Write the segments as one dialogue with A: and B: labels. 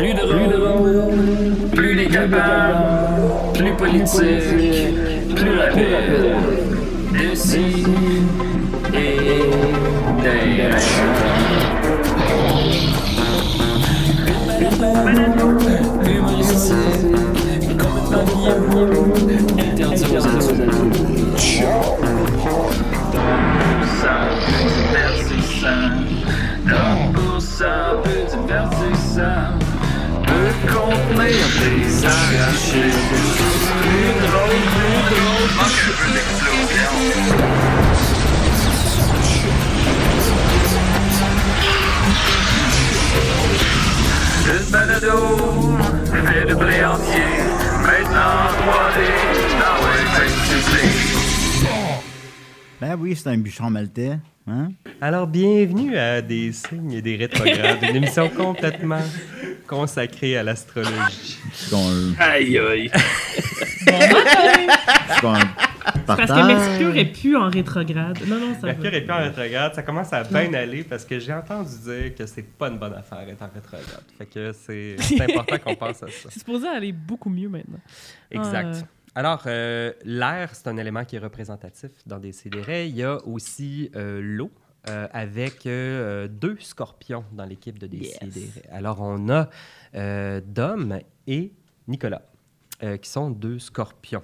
A: Plus drôle, plus décapable, plus politique, plus rapide. D'ici et d'ailleurs. Humoristique, complètement bien, interdit aux adultes. Donc pour ça peut divertissant, contenir des arrachés. Plus drôle, plus drôle, manque un peu d'explosion. Une balado, fait de blé entier, maintenant 3D, dans fait
B: Ben oui, c'est un bûcheron maltais. Hein?
C: Alors, bienvenue à Des signes et des rétrogrades, une émission complètement consacrée à l'astrologie.
D: Aïe, aïe.
B: c'est qu'on
E: Parce que. Mercure est plus en rétrograde. Non, non, ça
C: Mercure
E: va.
C: est plus en rétrograde, ça commence à bien aller parce que j'ai entendu dire que c'est pas une bonne affaire d'être en rétrograde. Fait que c'est important qu'on pense à ça.
E: C'est supposé aller beaucoup mieux maintenant.
C: Exact.
E: Ah,
C: Alors, euh, l'air, c'est un élément qui est représentatif dans des sidérés. Il y a aussi euh, l'eau. Euh, avec euh, deux scorpions dans l'équipe de Décidérés. Alors, on a euh, Dom et Nicolas, euh, qui sont deux scorpions.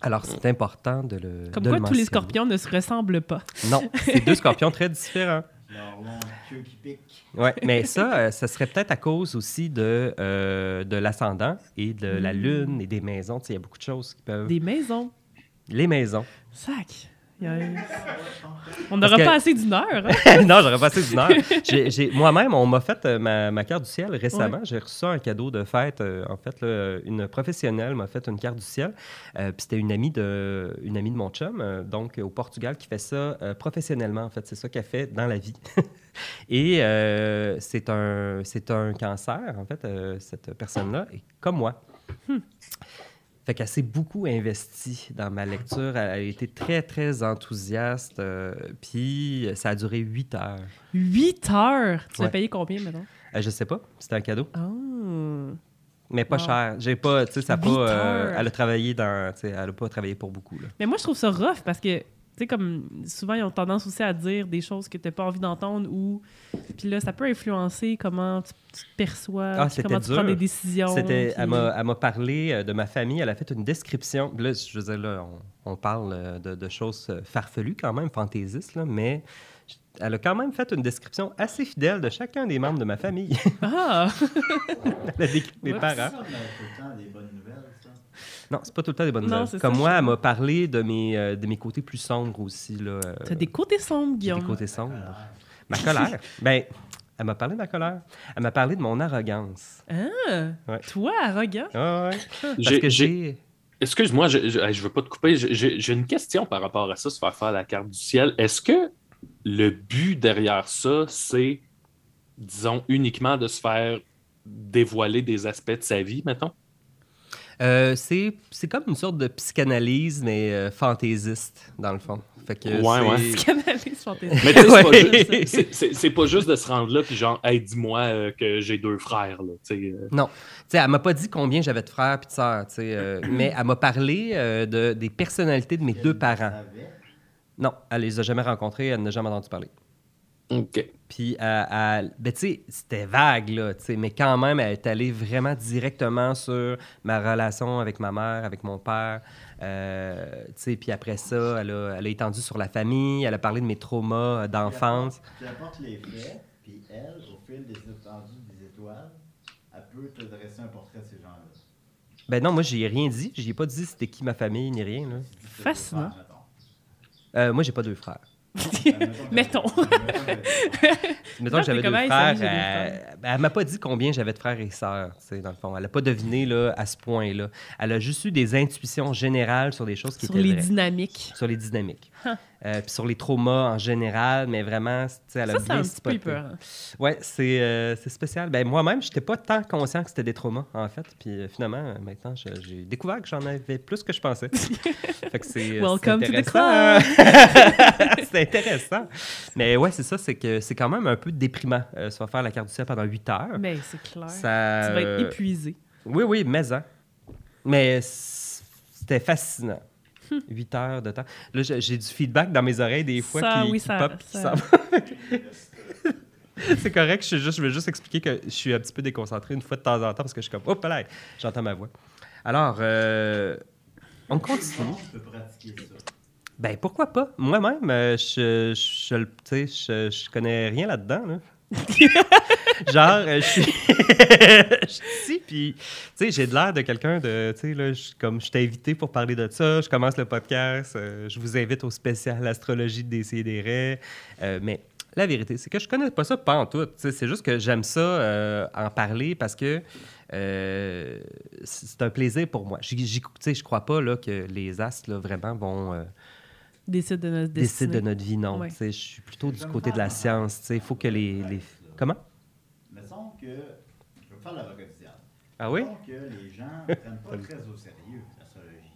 C: Alors, c'est important de le.
E: Hmm. Comme
C: de
E: quoi,
C: le
E: tous les scorpions ne se ressemblent pas.
C: Non, c'est deux scorpions très différents.
B: Leur long queue qui pique.
C: Ouais, mais ça, euh, ça serait peut-être à cause aussi de, euh, de l'ascendant et de la lune et des maisons. Tu sais, Il y a beaucoup de choses qui peuvent.
E: Hmm. Des maisons.
C: Les maisons.
E: Sac. On n'aura
C: que-
E: pas assez d'une heure. hein?
C: non, j'aurais passé d'une heure. Moi-même, on m'a fait euh, ma, ma carte du ciel récemment. J'ai reçu un cadeau de fête. euh, en fait, là, une professionnelle m'a fait une carte du ciel. Euh, Puis c'était une amie de, une amie de mon chum, euh, donc au Portugal, qui fait ça professionnellement. En fait, c'est ça qu'elle fait dans la vie. Et c'est un, c'est un cancer, en fait, cette personne-là, comme moi. Fait qu'elle s'est beaucoup investie dans ma lecture. Elle a été très, très enthousiaste. euh, puis ça a duré huit heures.
E: 8 heures? Tu
C: Ouais.
E: vas payer combien maintenant?
C: Euh, je sais pas, c'était un cadeau.
E: Ah.
C: Mais pas
E: Wow.
C: cher. J'ai pas, tu sais, ça pas.
E: Huit
C: euh, elle a travaillé dans. Elle a pas travaillé pour beaucoup. Là.
E: Mais moi, je trouve ça rough parce que, sais, comme souvent, ils ont tendance aussi à dire des choses que tu n'as pas envie d'entendre ou. Puis là, ça peut influencer comment tu, tu te perçois,
C: Ah,
E: comment tu prends des décisions.
C: C'était,
E: puis-
C: elle, m'a, parlé euh, de ma famille. Elle a fait une description. Là, je veux dire, là, on, on parle euh, de, de choses euh, farfelues quand même, fantaisistes, là, mais elle a quand même fait une description assez fidèle de chacun des membres de ma famille.
E: Ah!
C: elle a décrit mes parents.
B: Ça, on a tout le temps des bonnes nouvelles.
C: Non, c'est pas tout le temps des bonnes
E: Non,
C: nouvelles. Comme
E: ça,
C: moi,
E: je-
C: elle m'a parlé de mes, euh, de mes côtés plus sombres aussi. Là, euh,
E: T'as des côtés sombres, Guillaume.
C: des côtés sombres. Ma colère. ben, elle m'a parlé de ma colère. Elle m'a parlé de mon arrogance.
E: Ah!
C: Ouais.
E: Toi, arrogant?
C: Ah ouais. Parce que
D: j'ai-. Excuse-moi, je, je, je veux pas te couper. J'ai une question par rapport à ça, se faire faire la carte du ciel. Est-ce que le but derrière ça, c'est, disons, uniquement de se faire dévoiler des aspects de sa vie, mettons?
C: Euh, c'est, c'est comme une sorte de psychanalyse, mais euh, fantaisiste, dans le fond. Fait que
D: Ouais,
C: c'est-
D: ouais.
E: Psychanalyse fantastique.
D: Mais tu sais, c'est pas juste- c'est- c'est- c'est pas juste de se rendre là, puis genre, hey, dis-moi euh, que j'ai deux frères, là. tu sais, euh.
C: Non. Tu sais, elle m'a pas dit combien j'avais de frères puis de sœurs, tu sais, euh, mais elle m'a parlé euh, de, des personnalités de mes deux parents. Non, elle les a jamais rencontrés, elle n'a jamais entendu parler.
D: OK.
C: Puis, elle- elle- ben, tu sais, c'était vague, là, tu sais, mais quand même, elle est allée vraiment directement sur ma relation avec ma mère, avec mon père. euh, tu sais, puis après ça, elle a, elle a étendu sur la famille, elle a parlé de mes traumas euh, d'enfance.
B: Tu apportes les faits, puis elle, au fil des étendues des étoiles, elle peut te dresser un portrait de ces gens-là.
C: Ben non, moi, j'y ai rien dit. J'y ai pas dit c'était qui ma famille, ni rien, là.
E: Fascinant.
C: Euh, moi, j'ai pas deux frères.
E: Mettons.
C: Mettons que j'avais deux frères.
E: deux
C: euh, elle m'a pas dit combien j'avais de frères et sœurs, dans le fond. Elle a pas deviné là, à ce point-là. Elle a juste eu des intuitions générales sur des choses qui
E: Sur
C: étaient
E: les
C: vraies.
E: dynamiques.
C: Sur les dynamiques. Euh, puis sur les traumas en général, mais vraiment, tu sais, elle a
E: Ça, c'est
C: bien
E: un petit peu peur.
C: Ouais, c'est euh, c'est spécial. Ben, moi-même, je n'étais pas tant conscient que c'était des traumas, en fait. Puis euh, finalement, maintenant, je- j'ai découvert que j'en avais plus que je pensais. fait que c'est.
E: Welcome
C: c'est
E: to the
C: intéressant. c'est intéressant. Mais ouais, c'est ça, c'est que c'est quand même un peu déprimant. Ça va faire la carte du ciel pendant 8 heures.
E: Mais c'est clair.
C: Ça,
E: tu vas être épuisé.
C: Oui, oui, mais hein. Mais c'était fascinant. 8 heures de temps. Là, j'ai du feedback dans mes oreilles des fois
E: Ça,
C: qui,
E: oui,
C: qui
E: ça-
C: pop,
E: ça-
C: C'est correct, je, suis juste, je veux juste expliquer que je suis un petit peu déconcentré une fois de temps en temps parce que je suis comme, hop là, j'entends ma voix. Alors, euh, on continue.
B: Je peux pratiquer ça?
C: Ben, pourquoi pas? Moi-même, euh, je, je, connais rien là-dedans. Là. Genre, euh, je suis je suis ici, puis, tu sais, j'ai de l'air de quelqu'un de, tu sais, là, je- comme je t'ai invité pour parler de ça, je commence le podcast, euh, je vous invite au spécial Astrologie de Décideret, euh, mais la vérité, c'est que je connais pas ça pas en tout. C'est juste que j'aime ça euh, en parler parce que c'est un plaisir pour moi. J'y- j'y- Je crois pas là, que les astres là, vraiment vont
E: Décide de notre destinée.
C: de notre vie. Non,
E: Ouais.
C: Tu sais, je suis plutôt du côté de la science. tu sais, Il faut que les, les... Comment?
B: Mettons que. Je vais faire l'avocat du diable.
C: Ah oui?
B: Que les gens ne prennent pas très au sérieux l'astrologie.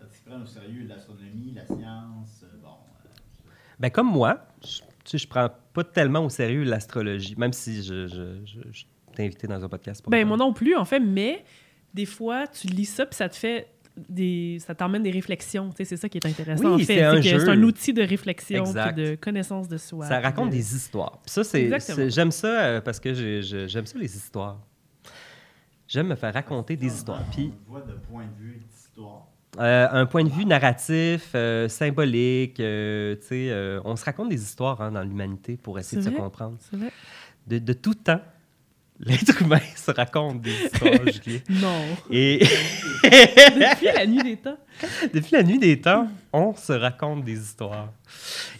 B: Ils prennent au sérieux l'astronomie, la science, euh, bon. euh,
C: Ben, comme moi, je, tu sais, je prends pas tellement au sérieux l'astrologie, même si je, je, je, je t'ai invité dans un podcast. Pour
E: Ben, moi non plus, en fait, mais des fois, tu lis ça, puis ça te fait des... ça t'emmène des réflexions. C'est ça qui est intéressant,
C: Oui,
E: en fait.
C: c'est un.
E: C'est outil de réflexion, puis de connaissance de soi.
C: Ça raconte
E: de-
C: des histoires. Puis ça, c'est, j'aime ça euh, parce que j'ai- j'aime ça les histoires. J'aime me faire raconter des histoires. Puis
B: voit de point de vue d'histoire.
C: euh, un point de vue narratif, euh, symbolique, euh, tu sais, euh, on se raconte des histoires hein, dans l'humanité pour essayer de se comprendre.
E: C'est vrai?
C: De, de tout temps, l'être humain se raconte des histoires, Julien.
E: Non.
C: Et
E: Depuis la nuit des temps.
C: depuis la nuit des temps, on se raconte des histoires.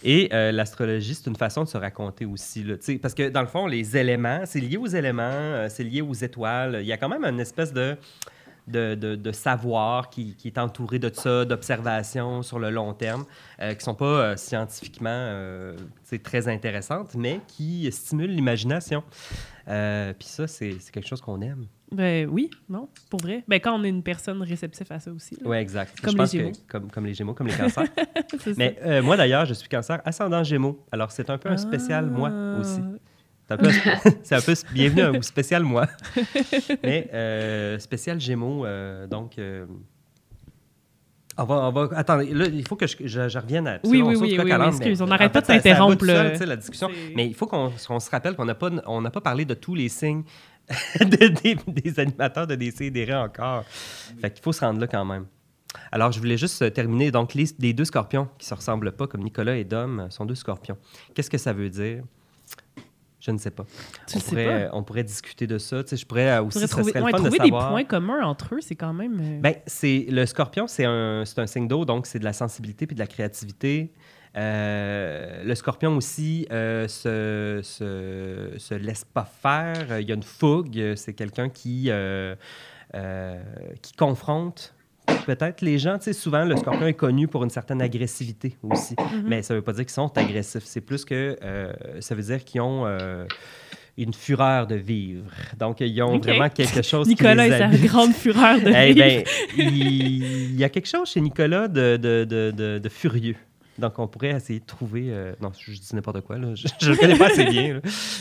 C: Et euh, l'astrologie, c'est une façon de se raconter aussi. Là, parce que dans le fond, les éléments, c'est lié aux éléments, euh, c'est lié aux étoiles. Il y a quand même une espèce de, de, de- de savoir qui, qui est entouré de ça, d'observations sur le long terme, euh, qui ne sont pas scientifiquement très intéressantes, mais qui stimulent l'imagination. Euh, Puis ça, c'est quelque chose qu'on aime.
E: Ben oui, non, pour vrai. Ben quand on est une personne réceptive à ça aussi.
C: Oui, exact.
E: Comme
C: Je
E: les
C: pense que-
E: Gémeaux.
C: comme, comme les Gémeaux, comme les cancers.
E: C'est ça.
C: Mais euh, moi, d'ailleurs, je suis cancer ascendant Gémeaux. Alors, c'est un peu un spécial moi
E: Ah.
C: aussi. C'est un un peu bienvenue au spécial moi. Mais euh, spécial Gémeaux, donc. On va, on va, attendez, là, il faut que je, je- je revienne à.
E: Oui, oui, oui, oui, oui, excuse, on n'arrête pas de
C: sais, la discussion. Mais il faut qu'on se rappelle qu'on n'a pas, on pas parlé de tous les signes de- des, des animateurs de DC encore. Fait qu'il faut se rendre là quand même. Alors, je voulais juste euh, terminer. Donc, les, les deux scorpions qui se ressemblent pas, comme Nicolas et Dom, euh, sont deux scorpions. Qu'est-ce que ça veut dire? Je ne sais pas.
E: Tu
C: on,
E: sais
C: pourrait,
E: pas?
C: on pourrait discuter de ça. Tu sais, je pourrais euh, aussi, ça
E: trouver,
C: le de
E: trouver des
C: savoir.
E: points communs entre eux, c'est quand même. euh,
C: Ben, c'est le scorpion, c'est un, c'est un signe d'eau, donc c'est de la sensibilité puis de la créativité. Euh, le scorpion aussi euh, se, se, se laisse pas faire. Il y a une fougue. C'est quelqu'un qui, euh, qui confronte peut-être les gens. Tu sais, souvent, le scorpion est connu pour une certaine agressivité aussi.
E: mhm.
C: Mais ça veut pas dire qu'ils sont agressifs. C'est plus que euh, ça veut dire qu'ils ont euh, une fureur de vivre. Donc, ils ont vraiment quelque chose
E: Nicolas
C: qui
E: et
C: les
E: sa grande fureur de
C: Eh
E: vivre.
C: ben, il, il y a quelque chose chez Nicolas de, de, de, furieux. Donc, on pourrait essayer de trouver. euh, non, je, dis n'importe quoi, là. Je ne le connais pas assez bien. là.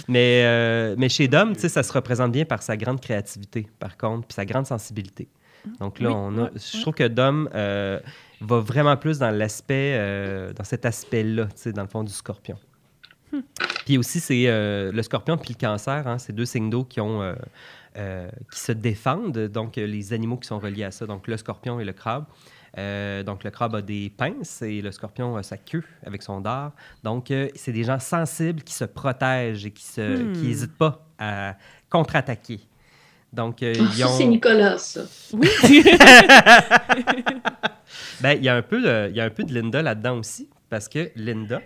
C: Mais, euh, mais chez Dom, tu sais, ça se représente bien par sa grande créativité, par contre, puis sa grande sensibilité. Donc là,
E: Oui,
C: on a,
E: ouais,
C: je
E: ouais.
C: trouve que Dom euh, va vraiment plus dans l'aspect, euh, dans cet aspect-là, dans le fond du scorpion.
E: Hmm.
C: Puis aussi, c'est euh, le scorpion puis le cancer, hein, c'est deux signes d'eau qui ont. qui se défendent, donc les animaux qui sont reliés à ça, donc le scorpion et le crabe. Euh, donc le crabe a des pinces et le scorpion a sa queue avec son dard. Donc euh, c'est des gens sensibles qui se protègent et qui se,
E: Hmm.
C: qui n'hésitent pas à contre-attaquer. Donc euh,
F: Ah,
C: ils ont...
F: c'est Nicolas, ça.
E: Oui.
C: Ben, il y a un peu de, il y a un peu de Linda là-dedans aussi, parce que Linda,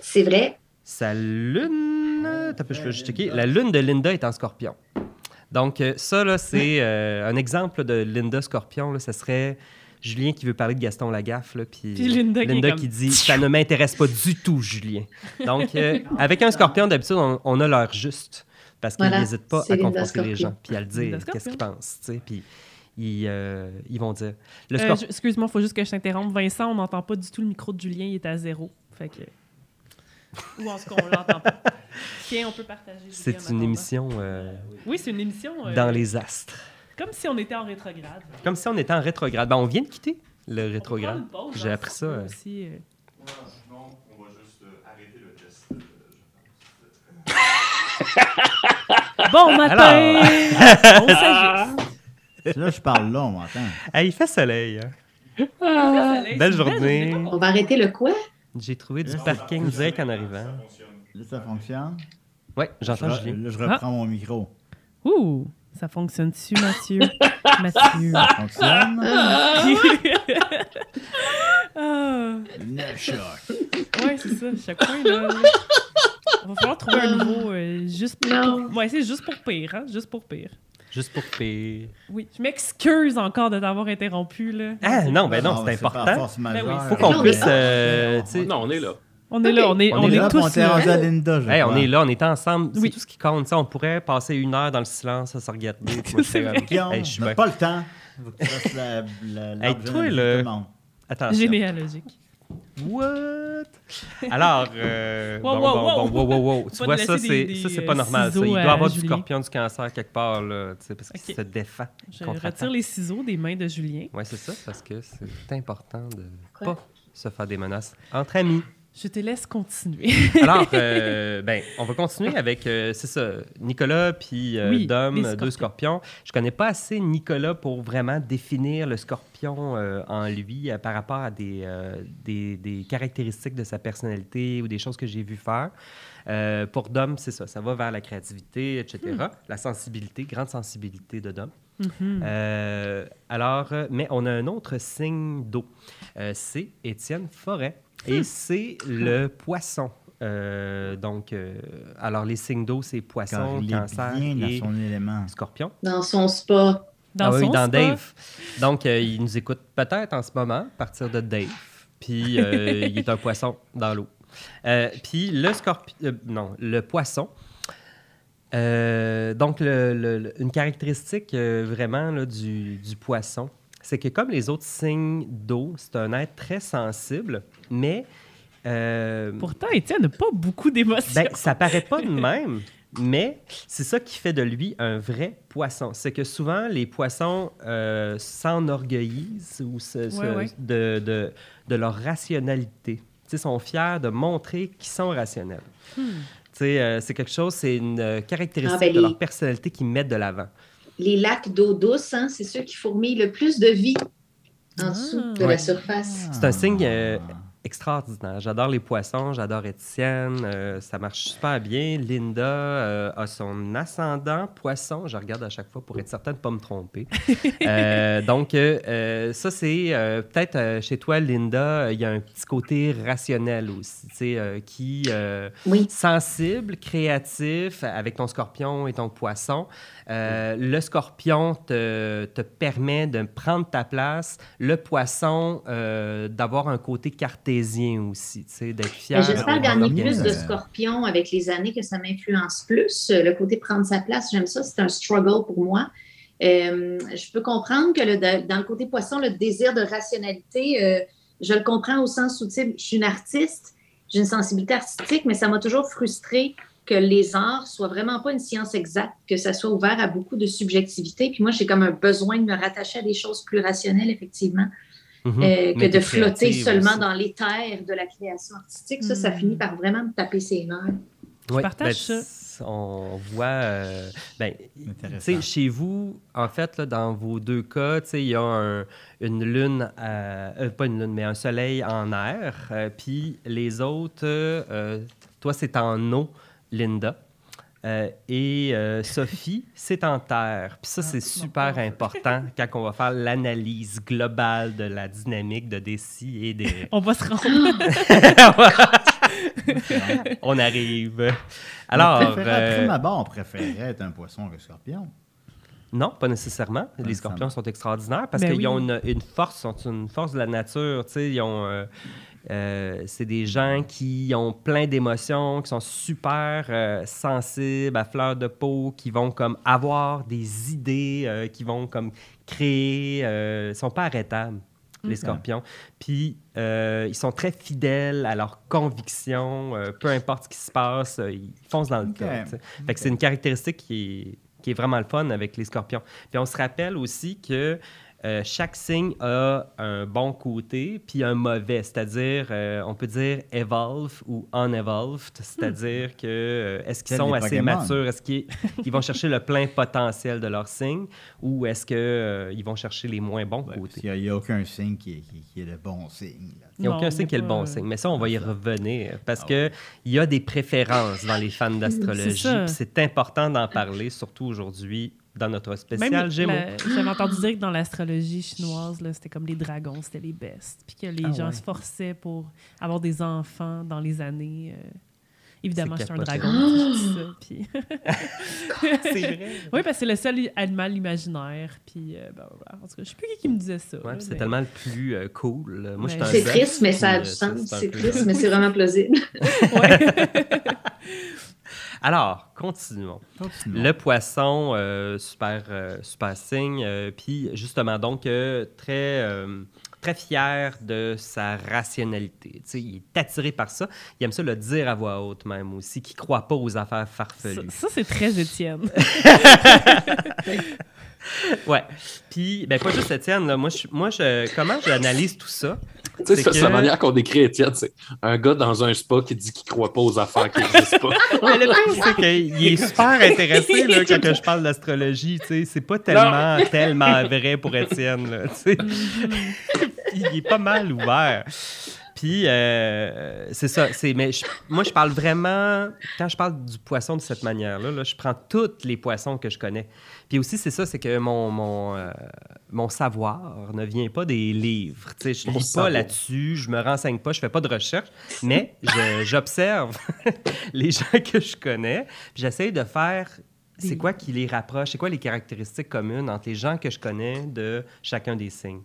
F: C'est vrai.
C: sa lune, un peu, je vais juste checker. La lune de Linda est en Scorpion. Donc euh, ça là, c'est euh, un exemple de Linda Scorpion. Là, ça serait Julien qui veut parler de Gaston Lagaffe, là, puis,
E: Puis Linda qui est comme-
C: qui dit Ça ne m'intéresse pas du tout, Julien. Donc, euh, avec un scorpion, d'habitude, on, on a l'heure juste. Parce qu'ils
F: Voilà,
C: n'hésitent pas à confronter les gens, puis à le dire, qu'est-ce qu'ils pensent. tu sais, Puis ils, euh, ils vont dire. Le
E: Euh, Excuse-moi, il faut juste que je t'interrompe. Vincent, on n'entend pas du tout le micro de Julien, il est à zéro. Fait que. Ou en tout cas, on l'entend pas. Tiens, on peut partager.
C: C'est une émission euh,
E: Oui, c'est une émission. euh,
C: dans les astres.
E: Comme si on était en rétrograde.
C: Comme si on était en rétrograde. Ben, on vient de quitter le rétrograde.
E: une pause,
C: J'ai appris ça,
E: on. Aussi. Bon matin! on s'ajuste.
B: Là, je parle là, on m'entend.
C: Hey, il fait soleil. hein.
E: Soleil, c'est
C: Belle journée.
F: On va arrêter le quoi?
C: J'ai trouvé du
B: Là,
C: parking direct en arrivant.
B: Là, ça fonctionne.
C: Ouais,
B: Je,
C: j'entends Julien.
B: là, je reprends mon micro.
E: Ouh, ça fonctionne-tu, Mathieu? Mathieu.
B: Ça fonctionne.
E: Ah,
B: Neuf chocs.
E: ouais, c'est ça. Chaque point, là. On va falloir trouver un nouveau euh, juste pour.
F: Non.
E: Ouais, c'est juste pour pire, hein? Juste pour pire.
C: Juste pour pire.
E: Oui, je m'excuse encore de t'avoir interrompu, là.
C: Ah non, ben non,
B: Ah,
C: c'est important.
E: Ben oui,
C: Faut
F: Mais
C: qu'on
F: non,
C: puisse. euh,
D: Non, on est là.
E: On est là, on est,
C: On
E: on
C: est
E: est,
C: là,
B: on
E: tous
B: t'est
E: là.
B: rendu à Linda, je
C: Hey, on
B: crois.
C: est là, on est ensemble. C'est
E: Oui.
C: tout ce qui compte. Sais, on pourrait passer une heure dans le silence à se regarder. Moi, je
E: C'est
B: Guillaume,
C: hey, suis
B: pas le temps. Faut que tu fasses la, la,
C: Hey, toi, le-
B: de tout le monde.
C: Attention.
E: Généalogique.
C: What? Alors, euh,
E: Wow,
C: bon,
E: wow,
C: bon,
E: wow.
C: bon, wow, wow, wow. Tu vois, ça, c'est ça, c'est pas normal. Ça. Il doit avoir du scorpion du cancer quelque part, là, tu sais, parce qu'il se défend.
E: Je retire les ciseaux des mains de Julien.
C: Oui, c'est ça, parce que c'est important de
F: Quoi?
C: pas se faire des menaces entre amis.
E: Je te laisse continuer.
C: Alors, euh, ben, on va continuer avec, euh, c'est ça, Nicolas puis euh,
E: Oui,
C: Dom, deux scorpions. Je connais pas assez Nicolas pour vraiment définir le scorpion en lui par rapport à des, des, des caractéristiques de sa personnalité ou des choses que j'ai vu faire. Pour Dom, c'est ça, ça va vers la créativité, etc.
E: Hmm.
C: La sensibilité, grande sensibilité de Dom.
E: Mhm.
C: Euh, alors, mais on a un autre signe d'eau. Euh, c'est Étienne Forêt.
E: Hmm.
C: Et c'est le poisson. Euh, donc, euh, alors les signes d'eau, c'est poisson,
B: il est
C: cancer
B: bien dans
C: et
B: son élément.
C: scorpion.
F: Dans son spa.
E: Dans
C: ah oui,
E: son
C: dans
E: spa,
C: Dave. Donc, euh, il nous écoute peut-être en ce moment, à partir de Dave. Puis, euh, il est un poisson dans l'eau. Euh, puis, le scorpion... euh, non, le poisson. Euh, donc, le- le- le- une caractéristique euh, vraiment là, du, du poisson, c'est que comme les autres signes d'eau, c'est un être très sensible, mais... euh,
E: Pourtant, Étienne n'a pas beaucoup d'émotions.
C: ben, ça paraît pas de même, mais c'est ça qui fait de lui un vrai poisson. C'est que souvent, les poissons euh, s'enorgueillissent ou se- se-
E: Ouais, ouais.
C: De, de- de leur rationalité. Tu sais, sont fiers de montrer qu'ils sont rationnels.
E: Hmm.
C: Tu sais, euh, c'est quelque chose, c'est une euh, caractéristique
F: Ah, ben,
C: de leur personnalité qu'ils mettent de l'avant.
F: Les lacs d'eau douce, hein, c'est ceux qui fourmillent le plus de vie en
E: Ah.
F: dessous de
C: Ouais.
F: la surface.
C: C'est un signe euh, extraordinaire. J'adore les poissons, j'adore Étienne, euh, ça marche super bien. Linda euh, a son ascendant poisson. Je regarde à chaque fois pour être certaine de ne pas me tromper. Euh, donc, ça, c'est peut-être chez toi, Linda, il y a un petit côté rationnel aussi, tu sais, qui.
F: Oui.
C: sensible, créatif, avec ton scorpion et ton poisson. Le scorpion te, te permet de prendre ta place. Le poisson, d'avoir un côté cartésien aussi, tu sais, d'être fier.
F: J'espère gagner plus de scorpions avec les années, que ça m'influence plus. Euh, Le côté prendre sa place, j'aime ça, c'est un struggle pour moi. Euh, je peux comprendre que le- dans le côté poisson, le désir de rationalité, euh, je le comprends au sens où, tu sais, je suis une artiste, j'ai une sensibilité artistique, mais ça m'a toujours frustré que les arts soient vraiment pas une science exacte, que ça soit ouvert à beaucoup de subjectivité. Puis moi, j'ai comme un besoin de me rattacher à des choses plus rationnelles, effectivement.
C: Mhm.
F: Euh, que de flotter seulement
C: aussi.
F: dans les terres de la création artistique. Ça, ça
E: Hmm.
F: finit par vraiment me taper ses nerfs.
C: Oui,
E: partage
C: ben,
E: ça.
C: On voit, euh, ben, tu
B: Intéressant.
C: sais, chez vous, en fait, là, dans vos deux cas, tu sais, il y a un- une lune, à- euh, pas une lune, mais un soleil en air. euh, Puis les autres, euh, euh, toi, c'est en eau, Linda. Euh, et euh, Sophie, c'est en terre. Puis ça, c'est
E: non,
C: super
E: pas.
C: important quand on va faire l'analyse globale de la dynamique de Desi et des...
E: On va se rendre.
C: on arrive. Alors, euh,
B: Après ma barre, on préférait être un poisson qu'un scorpion.
C: Non, pas nécessairement. Les scorpions sont extraordinaires parce
E: Ben
C: qu'ils
E: oui.
C: ont une, une force, sont une force de la nature. tu sais, Ils ont, euh, euh, c'est des gens qui ont plein d'émotions, qui sont super euh, sensibles, à fleur de peau, qui vont comme avoir des idées, euh, qui vont comme créer. ils sont pas arrêtables. Les scorpions. Puis, ils sont très fidèles à leurs convictions. peu importe ce qui se passe, ils foncent dans le
B: Ok.
C: tas. tu sais. Fait que c'est une caractéristique qui est, qui est vraiment le fun avec les scorpions. Puis on se rappelle aussi que euh, chaque signe a un bon côté puis un mauvais. C'est-à-dire, euh, on peut dire evolve ou unevolved. C'est-à-dire que euh, est-ce qu'ils sont assez
B: Pokémon?
C: matures? Est-ce qu'ils ils vont chercher le plein potentiel de leur signe ou est-ce qu'ils vont chercher les moins bons
B: Ouais,
C: côtés?
B: Il n'y a, aucun signe qui est, qui- qui est le bon signe. là.
C: Il n'y a aucun signe qui est le bon signe. Mais ça, on va y
B: Ah,
C: revenir parce
B: Ah
C: que il y a des préférences dans les fans d'astrologie.
E: C'est
C: important d'en parler, surtout aujourd'hui dans notre
E: Même
C: spécial Gémeaux.
E: J'avais entendu dire que dans l'astrologie chinoise, là, c'était comme les dragons, c'était les bestes. Puis que les
C: Ah
E: gens
C: ouais.
E: se forçaient pour avoir des enfants dans les années. euh, Évidemment,
C: C'est
E: je suis un dragon. ça, puis-
C: C'est vrai.
E: oui, parce que c'est le seul animal imaginaire. Puis, euh, ben, voilà. En tout cas, je sais plus qui, qui me disait ça.
C: Ouais, puis c'est
E: mais-
C: tellement le plus euh, cool. Moi, je suis
E: Ouais.
C: un
F: C'est triste, mais ça a
C: puis,
F: du
C: euh,
F: sens. C'est triste, mais c'est vraiment plausible.
C: Alors, continuons.
B: Continuons.
C: Le poisson, euh, super, euh, super signe. euh, puis justement, donc, euh, très, euh, très fier de sa rationalité. Tu sais, il est attiré par ça. Il aime ça le dire à voix haute même aussi, qui ne croit pas aux affaires
E: ça,
C: farfelues.
E: ça, c'est très Étienne.
C: Ouais. Puis, ben, pas juste Étienne, là. Moi, je, moi je, comment j'analyse tout ça?
D: Tu sais,
C: que-
D: la manière qu'on décrit Étienne, c'est un gars dans un spa qui dit qu'il croit pas aux affaires qui n'existent pas.
C: Mais le pire, c'est qu'il est super intéressé là, quand que je parle d'astrologie. tu sais. C'est pas tellement, tellement vrai pour Étienne. là, tu sais. il est pas mal ouvert. Puis, euh, c'est ça. Mais je- moi, je parle vraiment, quand je parle du poisson de cette manière-là, là, je prends tous les poissons que je connais. Puis aussi, c'est ça, c'est que mon, mon, euh, mon savoir ne vient pas des livres. Je
D: Ton
C: lis pas là-dessus, je me renseigne pas, je fais pas de recherche, mais j'observe les gens que je connais, puis j'essaye de faire c'est quoi qui les rapproche, c'est quoi les caractéristiques communes entre les gens que je connais de chacun des signes.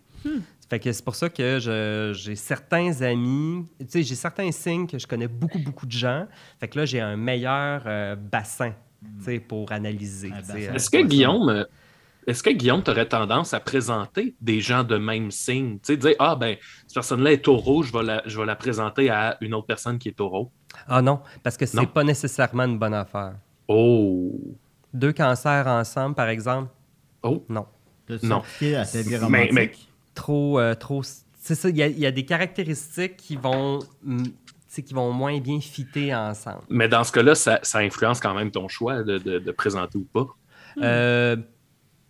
C: Fait que c'est pour ça que je- j'ai certains amis, tu sais, j'ai certains signes que je connais beaucoup, beaucoup de gens. Fait que là, j'ai un meilleur euh, bassin, tu sais, pour analyser.
D: Est-ce que Guillaume, euh, est-ce que Guillaume aurait tendance à présenter des gens de même signe? Tu sais, dire Ah ben, cette personne-là est taureau, je vais, la, je vais la présenter à une autre personne qui est taureau.
C: Ah non, parce que c'est
D: Non.
C: pas nécessairement une bonne affaire.
D: Oh!
C: Deux cancers ensemble, par exemple,
D: Oh!
C: non.
B: T'as-tu
D: Non.
B: à
D: Mais- mais-
C: Trop, euh, trop. C'est ça, il y, a- il y a des caractéristiques qui vont, mm, qui vont moins bien fitter ensemble.
D: Mais dans ce cas-là, ça, ça influence quand même ton choix de, de- de présenter ou pas.
C: Euh,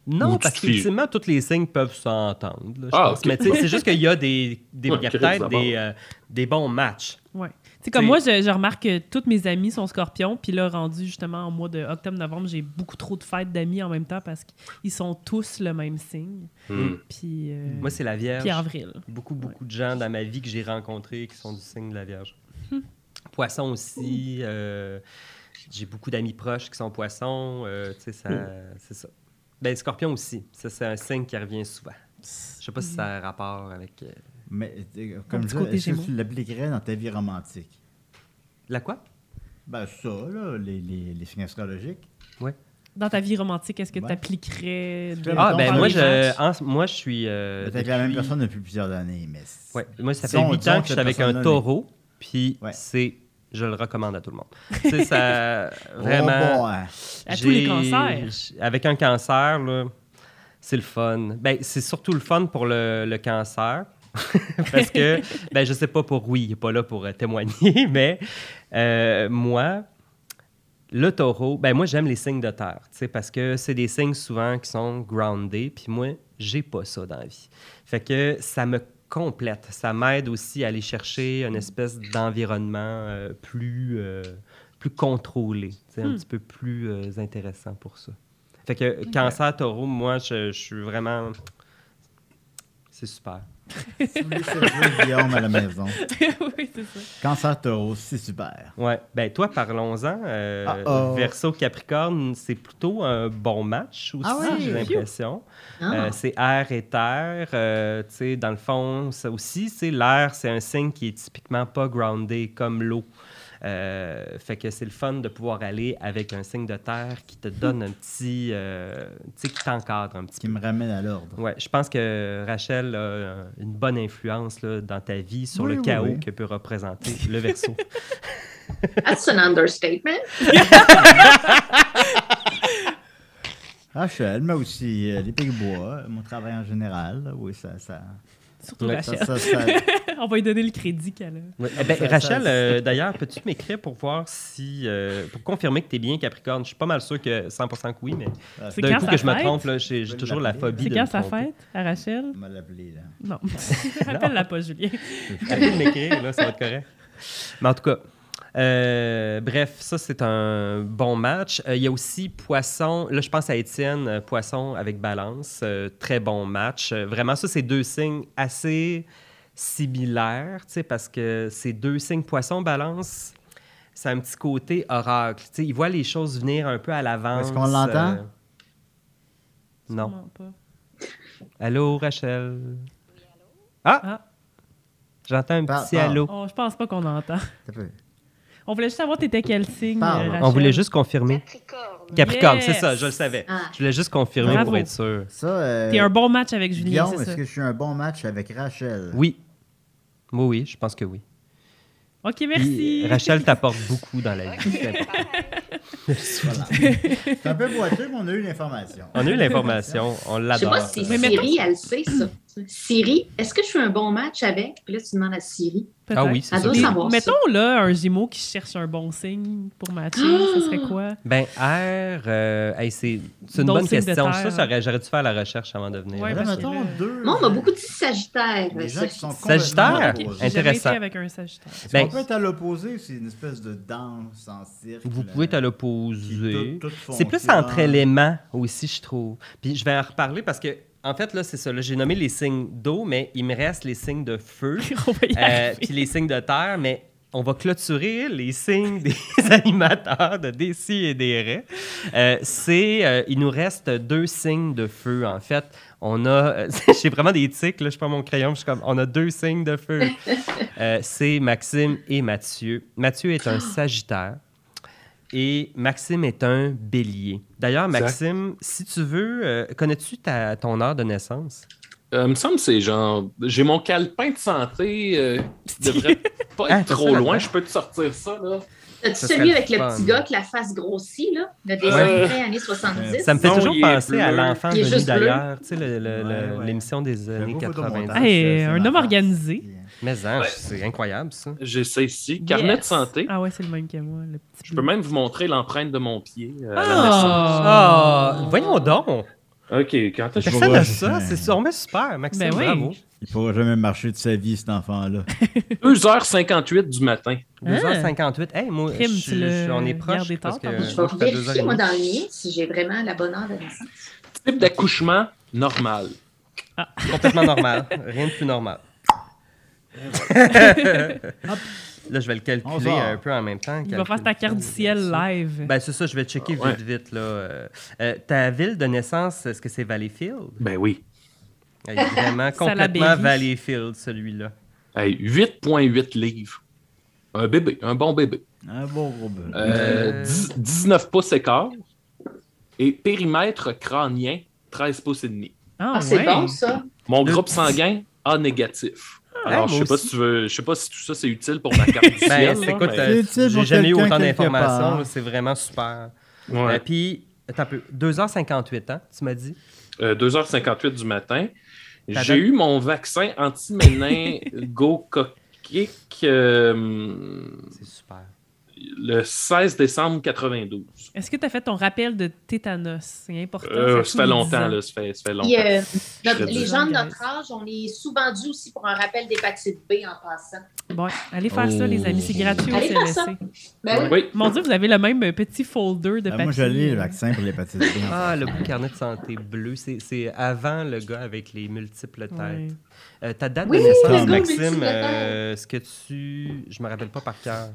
C: non, parce qu'ultimement, tous les signes peuvent s'entendre.
D: Ah.
C: Mais c'est juste qu'il y a des, des-
D: Ouais,
C: il y a
D: Chris,
C: peut-être des, euh, des bons matchs.
E: Ouais. Sais, comme moi, je, je remarque que tous mes amis sont scorpions, puis là, rendu justement en mois de octobre-novembre, j'ai beaucoup trop de fêtes d'amis en même temps parce qu'ils sont tous le même signe.
D: Hmm.
E: Puis, euh,
C: Moi, c'est la Vierge.
E: puis avril.
C: Beaucoup, beaucoup de gens dans ma vie que j'ai rencontrés qui sont du signe de la Vierge. Poisson aussi. euh, j'ai beaucoup d'amis proches qui sont poissons. euh, tu sais, ça, c'est ça. Ben, scorpion aussi. Ça, c'est un signe qui revient souvent. Je sais pas si ça a un rapport avec.
B: Mais comme
E: côté
B: est-ce que tu l'appliquerais dans ta vie romantique?
C: La quoi?
B: Ben ça, là, les, les, les signes astrologiques.
E: Dans ta vie romantique, est-ce que
B: Ouais.
E: tu appliquerais...
B: que
C: Ah, ben moi je, en- moi, je suis. euh,
B: Peut-être la même
C: depuis-
B: personne depuis plusieurs années, mais... c'est-
C: Ouais, moi, ça fait
B: Disons-
C: 8
B: disons
C: ans
B: que
C: je suis avec un taureau, puis
B: Ouais.
C: c'est. Je le recommande à tout le monde. Tu sais, ça.
B: Oh,
C: Vraiment.
B: bon, hein.
E: À tous les cancers.
C: Avec un cancer, là, c'est le fun. Ben, c'est surtout le fun pour le, le cancer. Parce que, ben, je sais pas pour oui, il n'est pas là pour euh, témoigner, mais euh, moi, le taureau, ben moi j'aime les signes de terre, tu sais, parce que c'est des signes souvent qui sont groundés, puis moi, j'ai pas ça dans la vie. Fait que ça me complète, ça m'aide aussi à aller chercher une espèce d'environnement euh, plus, euh, plus contrôlé, un
E: Hmm.
C: petit peu plus euh, intéressant pour ça. Fait que cancer taureau, moi, je, je suis vraiment. C'est super.
B: Si vous voulez servir Guillaume à la maison.
E: oui, c'est ça.
B: Cancer taureau, c'est super.
C: Ouais. Ben, toi, parlons-en. Euh,
B: oh.
C: Verso Capricorne, c'est plutôt un bon match aussi,
B: Ah
C: j'ai l'impression.
F: Ah.
C: Euh, c'est air et terre. euh, tu sais, dans le fond, ça aussi, c'est l'air, c'est un signe qui est typiquement pas groundé comme l'eau. Euh, fait que c'est le fun de pouvoir aller avec un signe de terre qui te donne un petit. euh, tu sais, qui t'encadre un petit
B: Qui
C: peu.
B: me ramène à l'ordre.
C: Ouais, je pense que Rachel a une bonne influence là, dans ta vie sur
B: Oui,
C: le
B: oui,
C: chaos
B: oui.
C: que peut représenter le verso.
F: That's an understatement.
B: Rachel, mais aussi euh, les Pigbois, mon travail en général. Oui, ça. ça,
E: Surtout
C: Ouais,
E: Rachel.
B: ça, ça-
E: On va lui donner le crédit qu'elle a.
C: Ouais. Eh ben,
B: Ça-
C: Rachel,
B: ça-
C: euh, d'ailleurs, peux-tu m'écrire pour voir si. euh, pour confirmer que tu es bien Capricorne? Je suis pas mal sûr que 100% que oui, mais
E: C'est
C: d'un
E: quand
C: coup que je me trompe, là, j'ai
B: Je
C: toujours la
B: l'appeler.
C: phobie
E: C'est quand sa fête à Rachel?
B: M'a l'appelé, là.
E: Non. Rappelle-la pas, Julien.
C: De m'écrire, là, ça va être correct. Mais en tout cas, euh, bref, ça, c'est un bon match. Euh, Il y a aussi Poisson. Là, je pense à Étienne, euh, Poisson avec Balance. euh, très bon match. Euh, vraiment, ça, c'est deux signes assez similaires, tu sais, parce que ces deux signes Poisson, Balance, c'est un petit côté oracle. Tu sais, ils voient les choses venir un peu à l'avance.
B: Est-ce qu'on l'entend?
C: euh, Non.
E: Pas.
C: Allô, Rachel? Ah!
E: Ah.
C: J'entends un
B: Par-
C: petit allô.
E: Oh, je pense pas qu'on entend. On voulait juste savoir t'étais quel signe, euh,
B: On
E: Rachel.
C: On voulait juste confirmer. Capricorne, c'est
E: Yes!
C: ça, je le savais.
F: Ah.
C: Je voulais juste confirmer
E: Bravo.
C: pour être sûr.
B: Ça. euh,
E: T'es un bon match avec Julien,
B: Guillaume,
E: c'est
B: est-ce
E: ça?
B: que je suis un bon match avec Rachel?
C: Oui. Oui, oui, je pense que oui.
E: OK,
C: Puis,
E: merci.
C: Rachel t'apporte beaucoup dans la vie. c'est.
B: Voilà. C'est un peu boiteux, mais on a eu l'information.
C: On a eu l'information, on
F: Je sais
C: l'adore.
F: pas si
E: Mais
F: Siri, elle sait ça. Siri, est-ce que je fais un bon match avec? Puis là, tu demandes à Siri.
C: Ah oui, c'est ça.
F: doit savoir ça.
E: mettons là un Gémeaux qui cherche un bon signe pour matcher, ce serait quoi?
C: Ben, R, euh, hey, c'est une bonne question. Ça, j'aurais dû faire la recherche avant de venir.
E: Ouais,
B: Là, mettons
E: là-
B: deux.
F: Moi, on m'a beaucoup dit Sagittaire.
B: Les gens qui sont
C: Sagittaire? Intéressant.
E: été avec un Sagittaire.
C: Ben-
B: qu'on peut être à l'opposé? C'est une espèce de danse en cirque.
C: Vous
B: là,
C: pouvez être à l'opposé. C'est plus entre éléments aussi, je trouve. Puis je vais en reparler parce que, en fait, là, c'est ça. là, J'ai nommé les signes d'eau, mais il me reste les signes de feu. Euh, puis les signes de terre, mais on va clôturer les signes des animateurs de Décis et des Raies. Euh, c'est, euh, il nous reste deux signes de feu, en fait. On a, euh, j'ai vraiment des tics, là, je prends mon crayon, je suis comme, on a deux signes de feu. C'est Maxime et Mathieu. Mathieu est un Sagittaire. Et Maxime est un bélier. D'ailleurs,
D: Exact.
C: Maxime, si tu veux, euh, connais-tu ta- ton heure de naissance?
D: Euh, il me semble que c'est genre. J'ai mon calepin de santé euh, qui devrait pas
C: Ah,
D: être trop loin. Je peux te sortir ça, là.
F: As-tu celui avec
C: le
F: petit gars avec la face grossie, là? Le dessin
D: Ouais.
F: années 70?
C: Ça me fait
D: Non,
C: toujours penser à l'enfant de d'ailleurs, tu sais, le- le-
B: Ouais,
C: le-
B: ouais.
C: l'émission des années
B: J'avoue,
C: 90.
B: photomontage,
E: Hey,
B: c'est- c'est
E: un
B: ma
E: homme organisé.
C: Mais hein, c'est incroyable ça.
D: J'ai ça ici. Carnet
E: Yes.
D: de santé.
E: Ah ouais, c'est le même que moi. Le petit
D: Je peux même vous montrer l'empreinte de mon pied. euh, à la
E: Ah!
D: naissance.
C: Ah, voyons donc.
D: OK, quand est-ce que je
B: vois.
C: n'a ça, c'est sûrement super, Maxime,
E: Ben oui.
C: bravo.
B: Il pourra jamais marcher de sa vie, cet enfant-là.
D: 2h58 du matin.
C: 2h58. Hey, moi, je-
E: l'as
C: je- on est proche
E: gardé
C: parce que.
F: Je vais
C: je
F: vérifier, moi,
C: 2h30.
F: dans le mien, si j'ai vraiment la bonne heure de naissance.
D: Type d'accouchement normal.
C: Complètement normal, rien de plus normal. Là, je vais le calculer un peu en même temps.
E: Il va faire ta carte du ciel live.
C: Ben, c'est ça, je vais checker vite,
D: Ouais.
C: vite. Là. Euh, euh, ta ville de naissance, est-ce que c'est Valleyfield?
D: Ben oui.
C: Est vraiment complètement. Valleyfield, celui-là.
D: Hey, 8,8 livres. Un bébé, un bon bébé.
B: Un beau gros bœuf.
D: Euh,
C: Euh.
D: 10 19 pouces écart. Et périmètre crânien, 13 pouces et demi.
E: Ah,
F: Ah, c'est
E: ouais.
F: bon, ça.
D: Mon
C: Le-
D: groupe sanguin, A négatif. Alors, je sais pas si tu veux, je sais pas si tout ça c'est utile pour ma carte du ciel.
C: Ben, euh, j'ai jamais eu autant d'informations. C'est vraiment super.
D: Ouais.
C: Euh, Puis, attends un peu, 2h58, hein, tu m'as dit?
D: Euh, 2h58 du matin. J'ai eu mon vaccin anti-méningocoquique. euh,
C: C'est super.
D: Le 16 décembre 92.
E: Est-ce que tu as fait ton rappel de tétanos? C'est important.
D: Euh, ça fait
E: tous les
D: longtemps,
E: 10 ans.
D: là, ça fait, ça fait longtemps.
F: Euh, notre-
D: Je
F: les gens de notre âge, on est sous-vendus aussi pour un rappel d'hépatite B en passant.
E: Bon, allez faire ça, les amis. C'est gratuit au
F: Allez faire ça.
E: CLSC.
F: Ben oui.
D: Oui,
E: Mon Dieu, vous avez le même euh, petit folder de
B: Euh,
E: papier.
B: moi, je lis le vaccin pour l'hépatite B.
C: Ah,
B: fait.
C: le carnet de santé bleu, c'est c'est avant le gars avec les multiples têtes. Euh, ta date
F: Oui,
C: de naissance, Maxime, euh, ce que tu... Je me rappelle pas par cœur.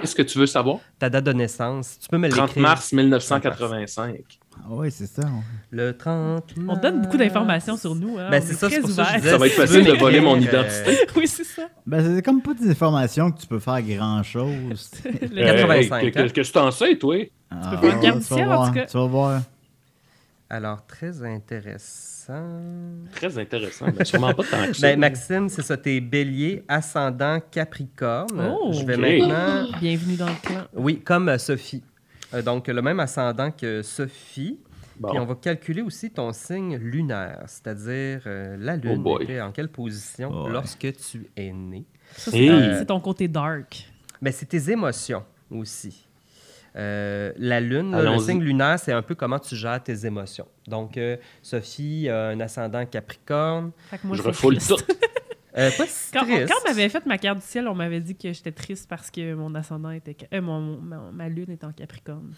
D: Qu'est-ce que tu veux savoir?
C: Ta date de naissance, tu peux me
D: 30
C: l'écrire.
D: mars 1985.
B: Ah oui, c'est ça.
C: Le 30
E: On donne beaucoup d'informations sur nous. Hein?
C: Ben, c'est
E: est
C: ça, c'est pour ça que je
E: ouverts.
C: disais,
D: Ça va être
C: tu
D: facile de voler mon
C: m'écrire, euh,
D: identité.
E: oui, c'est ça.
B: Ben, c'est comme pas des informations que tu peux faire grand-chose.
E: Le-
D: Euh,
C: 85,
D: hey, que-
C: hein?
D: que- Qu'est-ce que t'en sais, toi?
B: Ah,
E: peux faire une garde
B: tu vas
E: ciel, en tout cas.
B: Tu vas voir.
C: Alors, très intéressant.
D: Très intéressant. Ben, sûrement pas tant que ça.
C: Ben, Maxime, c'est ça, t'es bélier, ascendant Capricorne.
E: Oh,
C: je vais maintenant...
E: Bienvenue dans le clan.
C: Oui, comme euh, Sophie. Euh, donc, le même ascendant que Sophie.
D: Bon.
C: Puis on va calculer aussi ton signe lunaire, c'est-à-dire euh, la Lune
D: Oh boy.
C: était en quelle position
B: Ouais.
C: lorsque tu es né?
E: Ça, c'est
D: Hey.
E: ton- c'est ton côté dark.
C: Mais c'est tes émotions aussi. Euh, la Lune, là, le signe lunaire, c'est un peu comment tu gères tes émotions. Donc, euh, Sophie a un ascendant Capricorne.
E: Fait que moi,
D: Je refoule tout.
C: Euh, pas si
E: Quand, on m'avait fait ma carte du ciel, on m'avait dit que j'étais triste parce que mon ascendant était. euh, mon, ma, ma lune est en Capricorne.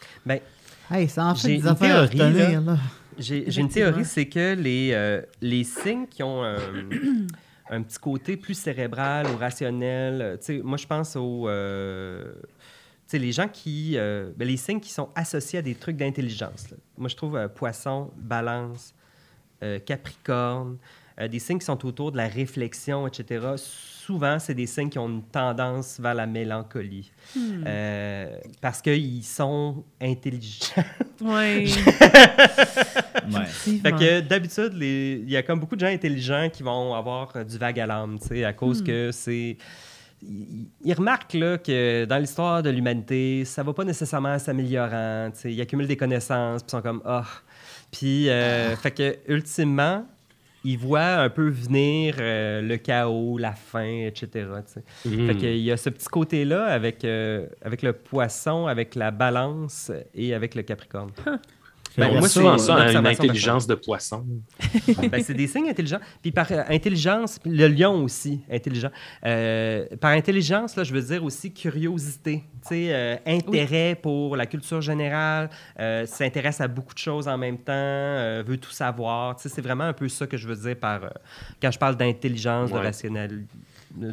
B: Hey, ça en fait
C: J'ai
B: des
C: une
B: affaires à
C: théorie,
B: retenir, là.
C: J'ai j'ai une théorie, c'est que les, euh, les signes qui ont un, un petit côté plus cérébral ou rationnel, tu sais, moi je pense aux... tu sais, les gens qui... euh, ben, les signes qui sont associés à des trucs d'intelligence. Moi je trouve euh, poisson, balance, euh, capricorne, euh, des signes qui sont autour de la réflexion, etc. Souvent, c'est des signes qui ont une tendance vers la mélancolie.
E: Hmm.
C: Euh, parce qu'ils sont intelligents.
B: Ouais.
C: Fait que d'habitude, les- il y a comme beaucoup de gens intelligents qui vont avoir du vague à l'âme, tu sais, à cause
E: Hmm.
C: que c'est. Ils ils remarquent là, que dans l'histoire de l'humanité, ça va pas nécessairement s'améliorant. Ils accumulent des connaissances, puis sont comme ah. Puis, euh, fait que ultimement, ils voient un peu venir euh, le chaos, la fin, etc. tu sais.
D: Hmm.
C: Fait qu'il y a ce petit côté-là avec, euh, avec le poisson, avec la balance et avec le capricorne.
B: Ben,
D: on
C: moi,
D: souvent ça, hein, une
C: observation
D: intelligence de poisson.
C: Ben, c'est des signes intelligents. Puis par euh, intelligence, le lion aussi, intelligent. Euh, par intelligence, là, je veux dire aussi curiosité, tu sais, euh, intérêt pour la culture générale, euh, s'intéresse à beaucoup de choses en même temps, euh, veut tout savoir. Tu sais, c'est vraiment un peu ça que je veux dire par euh, quand je parle d'intelligence, de
D: Ouais.
C: euh,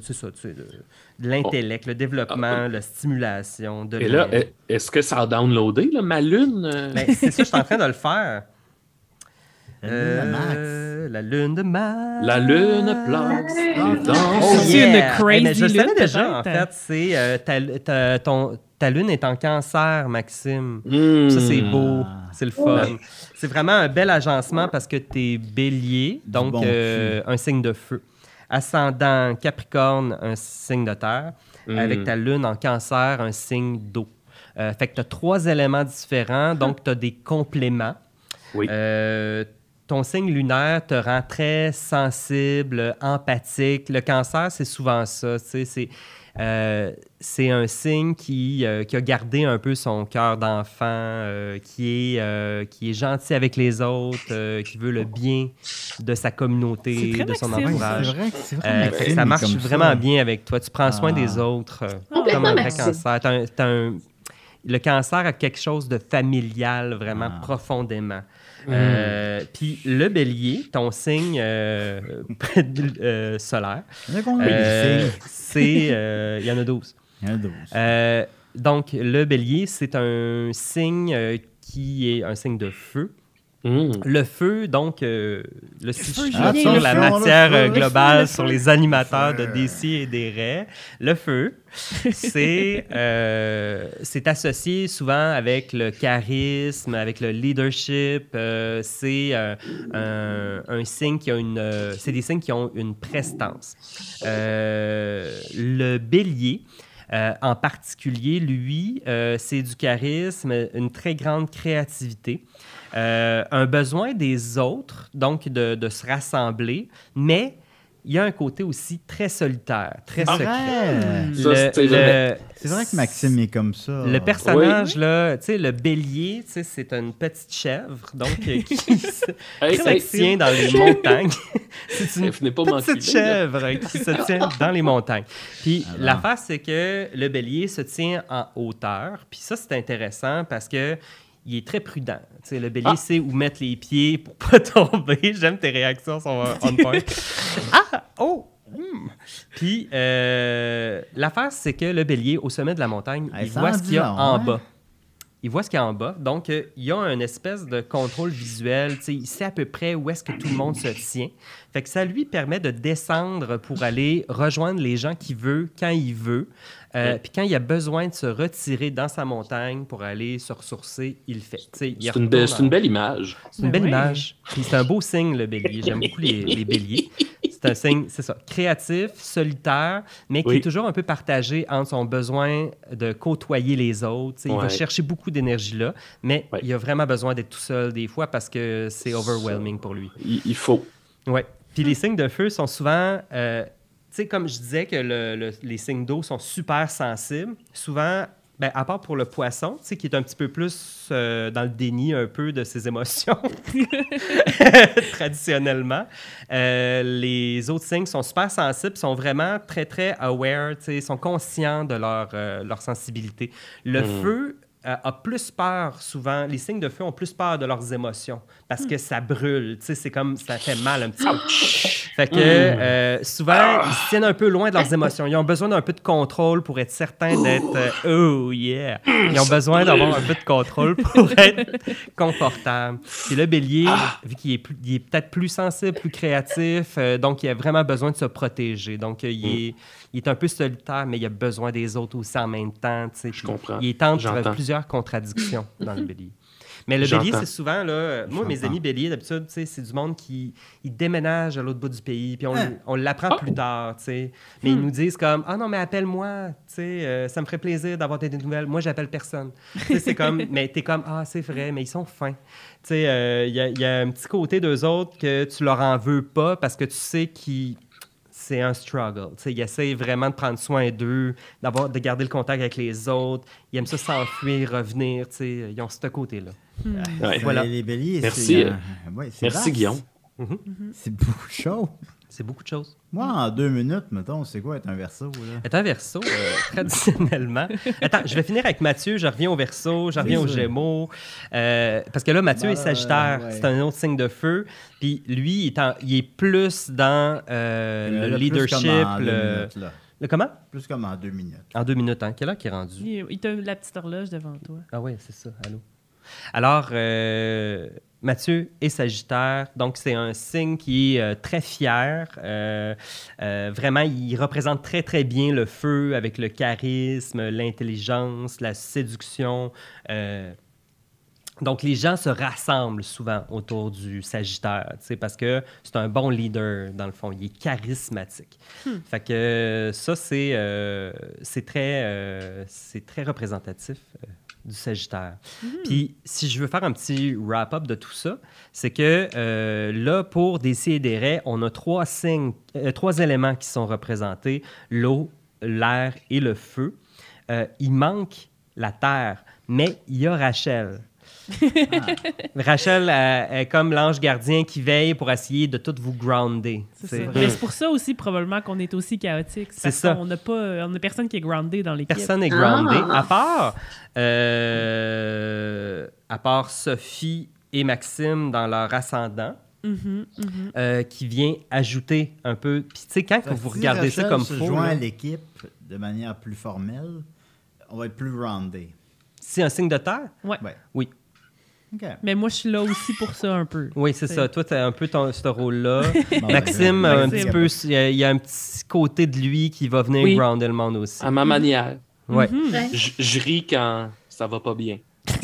C: C'est ça, tu sais, de, de l'intellect, le développement, la stimulation. De
D: Et là, est- est-ce que ça a downloadé, là, ma lune? euh?
C: Ben, c'est ça, je suis en train de le faire.
B: La lune Max.
C: Euh, la lune de Max.
D: La lune danse.
C: Oh
E: C'est
C: yeah!
E: une crazy
C: mais je le savais
E: lune,
C: déjà, en fait. C'est euh, ta, ta- ton- ta lune est en cancer, Maxime.
D: Hmm.
C: Ça, c'est beau.
B: Ah.
C: C'est le fun. C'est vraiment un bel agencement parce que tu es bélier, donc
B: bon
C: euh, un signe de feu. Ascendant Capricorne, un signe de terre.
D: Hmm.
C: Avec ta lune en cancer, un signe d'eau. Euh, fait que tu as trois éléments différents, donc tu as des compléments.
D: Oui.
C: Euh, ton signe lunaire te rend très sensible, empathique. Le cancer, c'est souvent ça. tu sais, C'est euh, c'est un signe qui, euh, qui a gardé un peu son cœur d'enfant, euh, qui, est, euh, qui est gentil avec les autres, euh, qui veut le bien de sa communauté, de son
E: Maxime,
C: entourage.
B: c'est vrai vrai
C: Euh, ça marche vraiment bien avec toi. Tu prends soin
B: Ah.
C: des autres euh,
F: Complètement,
C: comme un vrai cancer. T'as un- t'as un- le cancer a quelque chose de familial, vraiment
B: Ah.
C: profondément. Euh, Puis le bélier, ton signe euh, euh, solaire,
B: Il y en a combien de
C: euh, c'est... euh, Il y en a 12.
B: Il y en a 12.
C: Euh, donc, le bélier, c'est un signe euh, qui est un signe de feu.
D: Hmm.
C: Le feu, donc, euh, le
E: feu,
C: sur
B: le
C: la
B: feu,
C: matière
B: feu, le feu,
C: globale,
B: le
C: sur les animateurs de. DC et des raies, le feu, c'est euh, c'est associé souvent avec le charisme, avec le leadership. euh, c'est euh, un, un signe qui a une. euh, c'est des signes qui ont une prestance. Euh, le bélier. euh, en particulier, lui, euh, c'est du charisme, une très grande créativité, euh, un besoin des autres, donc de, de se rassembler, mais il y a un côté aussi très solitaire, très
D: Ah.
C: secret. Le-
D: c'est vrai.
B: C'est vrai que Maxime est comme ça.
C: Le personnage, là, tu sais, le bélier, tu sais, c'est une petite chèvre, donc, euh, qui, se,
D: Hey, hey,
C: tient dans les montagnes. c'est une
D: pas
C: petite
D: m'enculer, là.
C: chèvre euh, qui se tient dans les montagnes. Puis
B: Alors.
C: l'affaire, c'est que le bélier se tient en hauteur. Puis ça, c'est intéressant parce que il est très prudent. Le bélier
D: Ah.
C: sait où mettre les pieds pour pas tomber. J'aime tes réactions, sont on point. ah! Oh! Hmm. Puis euh, l'affaire, c'est que le bélier, au sommet de la montagne, il voit ce qu'il y a
B: long,
C: en
B: hein?
C: bas. Il voit ce qu'il y a en bas. Donc, euh, il y a une espèce de contrôle visuel. Il sait à peu près où est-ce que tout le monde se tient. Fait que ça lui permet de descendre pour aller rejoindre les gens qu'il veut quand il veut. Euh. Puis quand il a besoin de se retirer dans sa montagne pour aller se ressourcer, il le fait.
D: C'est une, belle- une image.
C: c'est une
E: Ben
C: belle
E: oui.
C: image. Puis c'est un beau signe, le bélier. J'aime beaucoup les, les béliers. C'est un signe, c'est ça, créatif, solitaire, mais qui
D: Oui.
C: est toujours un peu partagé entre son besoin de côtoyer les autres. Il va chercher beaucoup d'énergie là, mais
D: Ouais.
C: il a vraiment besoin d'être tout seul des fois parce que c'est overwhelming pour lui.
D: Il, il faut.
C: Ouais. Puis les signes de feu sont souvent, euh, sais, comme je disais que le- le- les signes d'eau sont super sensibles, souvent, ben, à part pour le poisson, tu sais, qui est un petit peu plus euh, dans le déni un peu de ses émotions, traditionnellement, euh, les autres signes sont super sensibles, sont vraiment très, très aware, tu sais, sont conscients de leur, euh, leur sensibilité. Le
D: Mm.
C: feu a plus peur souvent, les signes de feu ont plus peur de leurs émotions parce que ça brûle, tu sais, c'est comme, ça fait mal un petit peu. Fait que euh, souvent, ils se tiennent un peu loin de leurs émotions. Ils ont besoin d'un peu de contrôle pour être certains d'être. euh, oh yeah! Ils ont besoin d'avoir un peu de contrôle pour être confortable. Puis le bélier, vu qu'il est, peut-être plus sensible, plus créatif, euh, donc il a vraiment besoin de se protéger. Donc euh, il, est, il est un peu solitaire, mais il a besoin des autres aussi en même temps.
D: Je comprends.
C: Il est entre plusieurs contradictions dans le bélier. Mais le bélier, c'est souvent, là, euh, moi, mes amis béliers, d'habitude, c'est du monde qui ils déménage à l'autre bout du pays, puis on,
B: Hein?
C: on l'apprend
D: Ah!
C: plus tard, tu sais. Mais ils nous disent comme, ah non, mais appelle-moi, tu sais, euh, ça me ferait plaisir d'avoir des nouvelles. Moi, j'appelle personne. tu sais, c'est comme, mais t'es comme, ah, c'est vrai, mais ils sont fins. Tu sais, euh, il y, a- il y a un petit côté d'eux autres que tu leur en veux pas parce que tu sais qu'ils c'est un struggle. Tu sais, ils essayent vraiment de prendre soin d'eux, d'avoir, de garder le contact avec les autres. Ils aiment ça s'enfuir, revenir. tu sais, Ils ont ce côté-là.
D: Ouais.
C: Voilà.
B: Les, béliers,
D: Merci,
B: c'est,
D: euh,
B: ouais, c'est
D: Merci,
B: vaste.
D: Guillaume.
B: C'est beaucoup.
C: C'est beaucoup de choses.
B: Moi, en deux minutes, mettons, c'est quoi être un verso, là?
C: Être un verso, euh, traditionnellement. Attends, je vais finir avec Mathieu. Je reviens au verso, je reviens aux. Gémeaux. Euh, parce que là, Mathieu
B: Bah,
C: est Sagittaire.
B: ouais.
C: C'est un autre signe de feu. Puis lui, il est, en- il est plus dans euh, le
B: plus
C: leadership.
B: comme en deux
C: Le,
B: minutes, là.
C: le comment?
B: Plus comme en deux minutes.
C: En deux minutes. Hein? Quelle heure qu'il est rendu?
E: Il, il t'a la petite horloge devant toi.
C: Ah oui, c'est ça. Allô? Alors, euh, Mathieu est Sagittaire, donc c'est un signe qui est euh, très fier. Euh, euh, vraiment, il représente très, très bien le feu avec le charisme, l'intelligence, la séduction. Donc, les gens se rassemblent souvent autour du Sagittaire, parce que c'est un bon leader, dans le fond. Il est charismatique. Fait que ça, c'est c'est très, c'est très représentatif du Sagittaire. Puis, si je veux faire un petit wrap-up de tout ça, c'est que euh, là, pour des on a trois signes, euh, trois éléments qui sont représentés l'eau, l'air et le feu. Euh, il manque la terre, mais il y a Rachel. Rachel euh, est comme l'ange gardien qui veille pour essayer de tout vous grounder.
E: C'est ça. Pour ça aussi, probablement, qu'on est aussi chaotique.
C: C'est
E: parce
C: ça.
E: qu'on n'a pas, on n'a personne qui est groundé dans l'équipe.
C: Personne n'est
F: Ah.
C: groundé, à part, euh, à part Sophie et Maxime dans leur ascendant,
E: Mhm, mhm.
C: euh, qui vient ajouter un peu. Puis, tu sais, quand vous
B: Si
C: regardez ça
B: Rachel
C: comme
B: se
C: faux,
B: joint
C: là,
B: à l'équipe de manière plus formelle, on va être plus roundé.
C: c'est un signe de terre?
E: Ouais.
B: Ouais.
C: Oui.
E: Mais moi, je suis là aussi pour ça un peu.
C: Oui, c'est ça. Toi, tu as un peu ton, ce rôle-là. Maxime,
B: ben,
C: a un
E: Maxime.
C: petit peu, il y a- il y a un petit côté de lui qui va venir
D: Oui.
C: grounder le monde aussi.
D: À ma manière.
C: Ouais,
E: Mhm.
F: Ouais.
D: Je je ris quand ça va pas bien.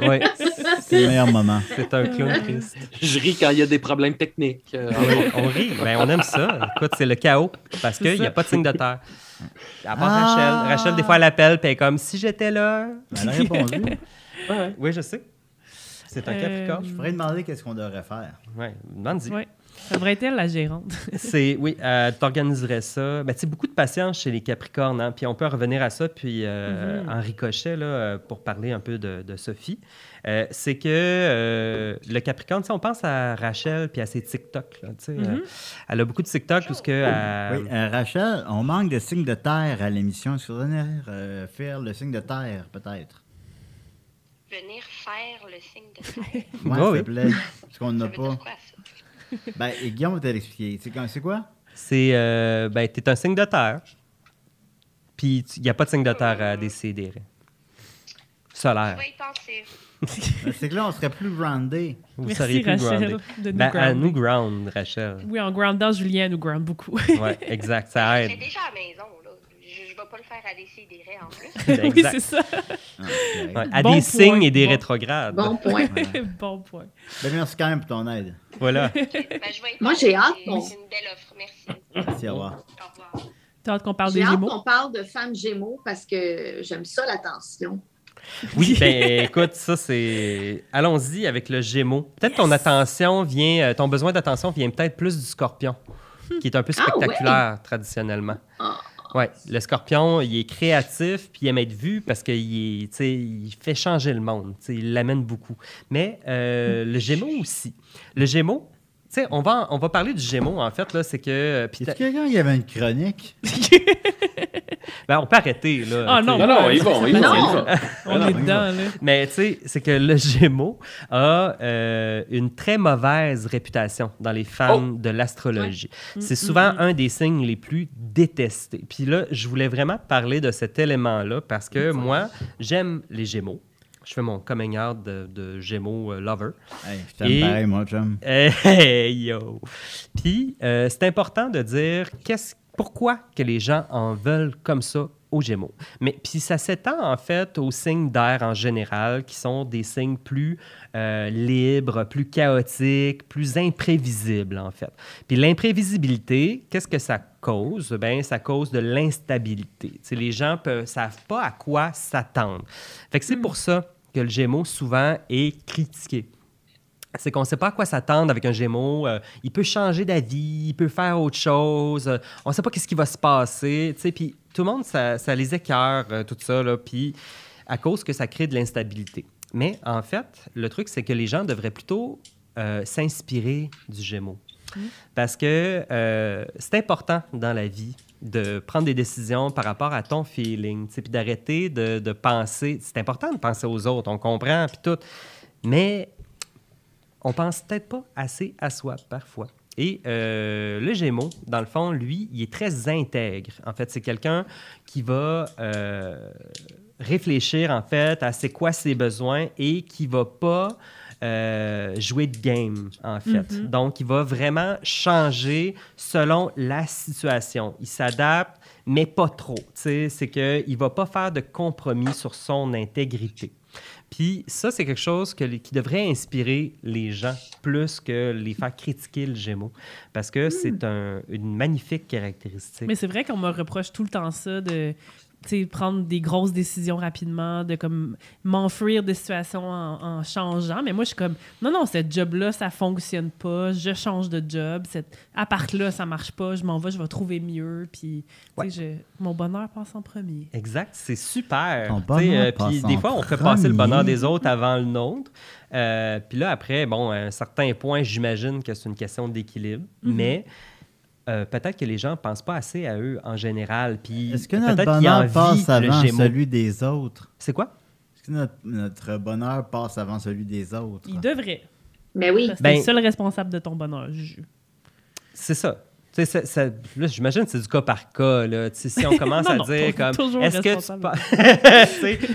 C: ouais.
B: C'est le meilleur moment.
C: C'est un clown triste.
D: Je ris quand il y a des problèmes techniques. Euh,
C: on rit. Ben, on aime ça. Écoute, c'est le chaos parce qu'il n'y a pas de signe de terre. À part
B: Ah.
C: Rachel. Rachel, des fois, elle appelle, puis elle est comme si j'étais là.
B: Elle a répondu.
D: ouais.
C: Oui, je sais. C'est un
E: Euh,
C: Capricorne.
B: Je pourrais demander qu'est-ce qu'on devrait faire.
C: Ouais, demande-y.
E: Ouais. Ça devrait être elle, la gérante.
C: C'est oui, euh, t'organiserais ça. Ben, tu sais, beaucoup de patience chez les Capricornes, hein, puis on peut en revenir à ça, puis euh,
E: Mhm.
C: en ricochet là, euh, pour parler un peu de, de Sophie. Euh, c'est que euh, le Capricorne, tu sais, on pense à Rachel puis à ses TikTok. Là, tu sais, euh,
E: Mhm.
C: elle a beaucoup de TikTok parce que euh,
B: Oui, euh, Rachel, on manque de signe de terre à l'émission. Est-ce que vous faire le signe de terre, peut-être?
G: Venir faire le signe de terre.
B: Ouais,
C: Ah
B: s'il
C: oui.
B: te plaît. Parce qu'on n'a pas.
G: quoi, ça?
B: Ben, et Guillaume va te l'expliquer. C'est quand- c'est quoi?
C: c'est euh, ben, t'es un signe de terre. Puis il n'y a pas de signe de terre à décider. Solaire.
B: Ben, c'est que là, on serait plus roundé.
C: Vous
E: Merci,
C: seriez plus
E: Rachel,
C: grounded.
E: de nous
C: Ben, à nous ground, Rachel.
E: Oui, en groundant, Julien nous ground beaucoup.
C: Ouais, exact, ça
G: J'étais
C: aide.
G: déjà à la maison, pas le faire à décider en plus.
E: Oui,
C: exact.
E: c'est ça.
B: Ok.
C: Ouais, à
E: Bon
C: des
E: point.
C: signes et des
E: Bon.
C: rétrogrades.
F: Bon point.
E: bon point.
B: Ben, merci quand même pour ton aide.
C: Voilà.
G: Ben, je vais être
F: Moi, j'ai
G: hâte, c'est- une belle offre. Merci.
B: Merci, au revoir.
G: Au revoir.
E: T'as hâte qu'on parle
F: J'ai
E: des
F: hâte
E: Gémeaux?
F: qu'on parle de femmes Gémeaux parce que j'aime ça, l'attention.
C: Oui, ben écoute, ça c'est. Allons-y avec le Gémeaux. Peut-être ton attention vient, euh, ton besoin d'attention vient peut-être plus du Scorpion, qui est un peu
F: Ah,
C: spectaculaire traditionnellement.
F: Ah.
C: Ouais, le Scorpion, il est créatif puis il aime être vu parce qu'il il fait changer le monde, il l'amène beaucoup. Mais euh, le Gémeaux aussi. Le sais, on va, on va parler du Gémeaux en fait là, c'est que euh, puis
B: Est-ce que quelqu'un qui avait une chronique?
C: ben, on peut arrêter là.
E: Ah, non.
D: Non, non, ils vont, ils vont,
F: Non.
D: ils vont.
E: On est dedans, là.
C: Mais tu sais, c'est que le Gémeaux a euh, une très mauvaise réputation dans les fans de l'astrologie. C'est souvent un des signes les plus détestés. Puis là, je voulais vraiment parler de cet élément-là parce que moi, j'aime les Gémeaux. Je fais mon coming out de, de Gémeaux euh, lover.
B: Hey, je t'aime pareil, moi, chum.
C: Hey, yo! Puis, euh, c'est important de dire qu'est-ce, pourquoi que les gens en veulent comme ça aux Gémeaux? Mais puis ça s'étend en fait aux signes d'air en général, qui sont des signes plus euh, libres, plus chaotiques, plus imprévisibles en fait. Puis l'imprévisibilité, qu'est-ce que ça cause? Ben, ça cause de l'instabilité. Les gens ne savent pas à quoi s'attendre. Fait que c'est pour ça que le Gémeaux souvent est critiqué c'est qu'on ne sait pas à quoi s'attendre avec un Gémeaux. Euh, il peut changer d'avis, il peut faire autre chose. Euh, on ne sait pas qu'est-ce qui va se passer. Puis tout le monde, ça, ça les écœure, euh, tout ça. Puis à cause que ça crée de l'instabilité. Mais en fait, le truc, c'est que les gens devraient plutôt s'inspirer du Gémeaux. Parce que c'est important dans la vie de prendre des décisions par rapport à ton feeling, puis d'arrêter de, de penser. C'est important de penser aux autres, on comprend, puis tout. Mais on pense peut-être pas assez à soi parfois. Et euh, le Gémeaux, dans le fond, lui, il est très intègre. En fait, c'est quelqu'un qui va euh, réfléchir en fait à c'est quoi ses besoins et qui va pas euh, jouer de game en fait. Donc, il va vraiment changer selon la situation. Il s'adapte, mais pas trop. C'est qu'il ne va pas faire de compromis sur son intégrité. Puis ça, c'est quelque chose que, qui devrait inspirer les gens plus que les faire critiquer le Gémeaux. Parce que c'est un- une magnifique caractéristique.
E: Mais c'est vrai qu'on me reproche tout le temps ça de prendre des grosses décisions rapidement, de comme m'enfuir des situations en, en changeant. Mais moi, je suis comme, non, non, cette job-là, ça fonctionne pas. Je change de job. Cette appart-là, ça marche pas. Je m'en vais, je vais trouver mieux. Puis, tu sais, je- mon bonheur passe en premier.
C: Exact, c'est super.
B: Ton bonheur
C: euh, Puis des fois, on fait passer le bonheur des autres avant le nôtre. Euh, puis là, après, bon, à un certain point, j'imagine que c'est une question d'équilibre.
B: Mhm.
C: Mais euh, peut-être que les gens ne pensent pas assez à eux en général. Puis
B: Est-ce que notre
C: peut-être qu'ils
B: bonheur passe avant celui des autres?
C: C'est quoi?
B: Est-ce que notre, notre bonheur passe avant celui des autres?
E: Il devrait.
F: Mais oui.
E: Parce que
C: Ben-
E: t'es le seul responsable de ton bonheur, Juju.
C: C'est ça. J'imagine que c'est du cas par cas. Là. Si on commence
E: Non,
C: à
E: non,
C: dire comme
E: toujours
C: est-ce que tu pa-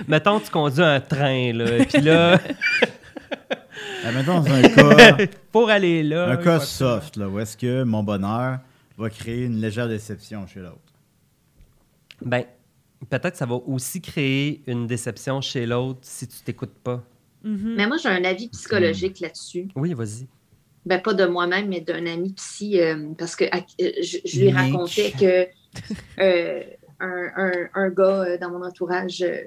C: mettons tu conduis un train là, puis là
B: mettons, dans un cas,
C: pour aller là,
B: un cas soft, là, où est-ce que mon bonheur va créer une légère déception chez l'autre?
C: Ben, peut-être que ça va aussi créer une déception chez l'autre si tu t'écoutes pas.
E: Mhm.
F: Mais moi, j'ai un avis psychologique là-dessus.
C: Oui, vas-y.
F: Ben, pas de moi-même, mais d'un ami psy, euh, parce que à- euh, je, je lui
B: Nick.
F: racontais que euh, un, un- un gars euh, dans mon entourage euh,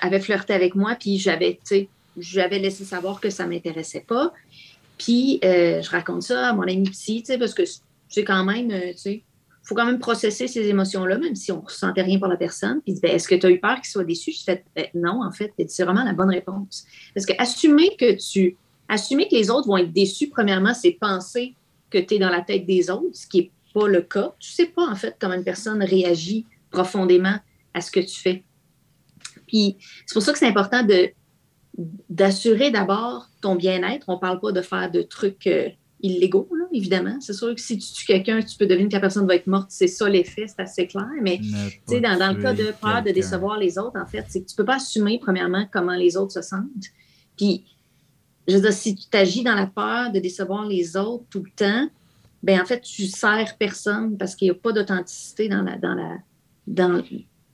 F: avait flirté avec moi, puis j'avais, tu sais, j'avais laissé savoir que ça ne m'intéressait pas. Puis, euh, je raconte ça à mon ami psy, tu sais, parce que c'est quand même, euh, tu sais, faut quand même processer ces émotions-là, même si on ne ressentait rien pour la personne. Puis, Ben, est-ce que tu as eu peur qu'il soit déçu? Je fais, Ben, non, en fait, c'est vraiment la bonne réponse. Parce que assumer que tu, assumer que les autres vont être déçus, premièrement, c'est penser que tu es dans la tête des autres, ce qui n'est pas le cas. Tu sais pas, en fait, comment une personne réagit profondément à ce que tu fais. Puis, c'est pour ça que c'est important de d'assurer d'abord ton bien-être. On ne parle pas de faire de trucs euh, illégaux, évidemment. C'est sûr que si tu tues quelqu'un, tu peux deviner que la personne va être morte. C'est ça l'effet, c'est assez clair. Mais
B: Ne
F: dans, dans le cas de peur de décevoir les autres, en fait, c'est que tu peux pas assumer, premièrement, comment les autres se sentent. Puis, je veux dire, si tu t'agis dans la peur de décevoir les autres tout le temps, ben en fait, tu sers personne parce qu'il n'y a pas d'authenticité dans la dans la dans,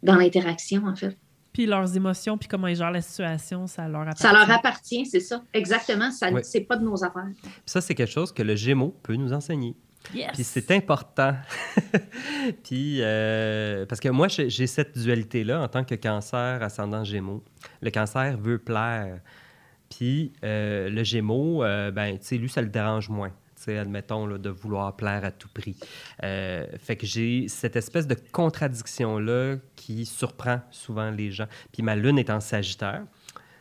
F: dans l'interaction, en fait.
E: Puis leurs émotions, puis comment ils gèrent la situation, ça leur appartient.
F: Ça leur appartient, c'est ça. Exactement. Ça,
C: Ouais.
F: C'est pas de nos affaires.
C: Puis ça, c'est quelque chose que le Gémeaux peut nous enseigner.
E: Yes!
C: Puis c'est important. Puis, euh, parce que moi, j'ai j'ai cette dualité-là en tant que cancer ascendant Gémeaux. Le cancer veut plaire. Puis euh, le Gémeaux, euh, ben, tu sais, lui, ça le dérange moins. Admettons, là, de vouloir plaire à tout prix. Euh, fait que j'ai cette espèce de contradiction-là qui surprend souvent les gens. Puis ma lune est en Sagittaire.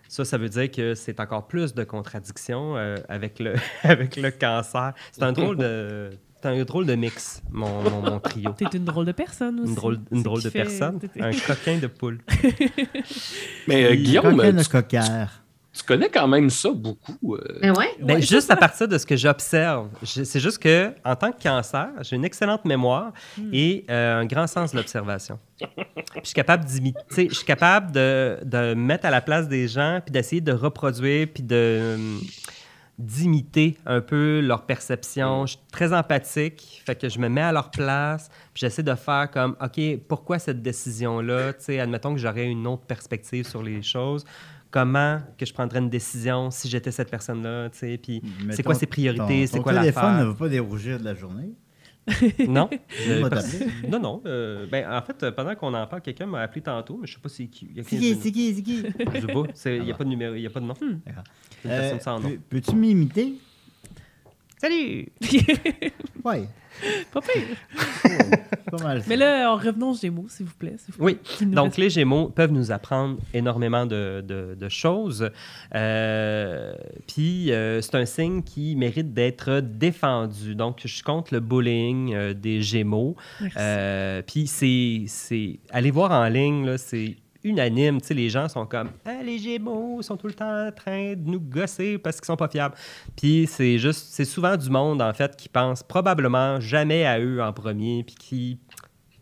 C: Ça, ça veut dire que c'est encore plus de contradictions euh, avec, le, avec le cancer. C'est un drôle de... C'est un drôle de mix, mon, mon, mon trio.
E: T'es une drôle de personne aussi.
C: Une drôle, une drôle de
E: fait-
C: personne? Un coquin de poule.
D: Mais euh, Guillaume,
B: Coquin de
D: tu,
B: coquère.
D: Tu connais quand même ça beaucoup. euh.
F: Ben ouais.
C: Ben,
E: Ouais,
C: juste à partir de ce que j'observe. C'est juste que, en tant que cancer, j'ai une excellente mémoire
E: Hmm.
C: et euh, un grand sens de l'observation. Puis je suis capable d'imiter, je suis capable de, de me mettre à la place des gens, puis d'essayer de reproduire, puis de hum, d'imiter un peu leur perception. Je suis très empathique, fait que je me mets à leur place, puis j'essaie de faire comme, OK, pourquoi cette décision-là? Tu sais, admettons que j'aurais une autre perspective sur les choses. Comment que je prendrais une décision si j'étais cette personne-là, tu sais, puis c'est quoi ses priorités, c'est quoi
B: téléphone ne va pas dérougir de la journée.
C: Non? Euh, parce-
B: t'appeler.
C: non, non. euh, ben, en fait, euh, pendant qu'on en parle, quelqu'un m'a appelé tantôt, mais je sais pas c'est qui. Il y a
B: C'est
C: 15
B: qui, c'est qui, c'est qui?
C: Je sais pas. Il n'y a pas de numéro, il n'y a pas de nom.
E: Hmm.
B: D'accord.
C: C'est une personne sans nom.
B: peux- Peux-tu m'imiter?
C: Salut!
B: Oui.
E: Pas pire.
B: Pas mal.
E: Mais là, en revenons aux Gémeaux, s'il vous plaît. vous
C: Oui.
E: plaît.
C: Donc,
E: reste-
C: les Gémeaux peuvent nous apprendre énormément de, de- de choses. Euh, Puis, euh, c'est un signe qui mérite d'être défendu. Donc, je suis contre le bullying euh, des Gémeaux.
E: Merci.
C: Euh, Puis, c'est, c'est. Allez voir en ligne, là, c'est unanime. Tu sais, les gens sont comme Ah, les Gémeaux sont tout le temps en train de nous gosser parce qu'ils sont pas fiables. Puis, c'est juste. C'est souvent du monde, en fait, qui pense probablement jamais à eux en premier. Puis qui.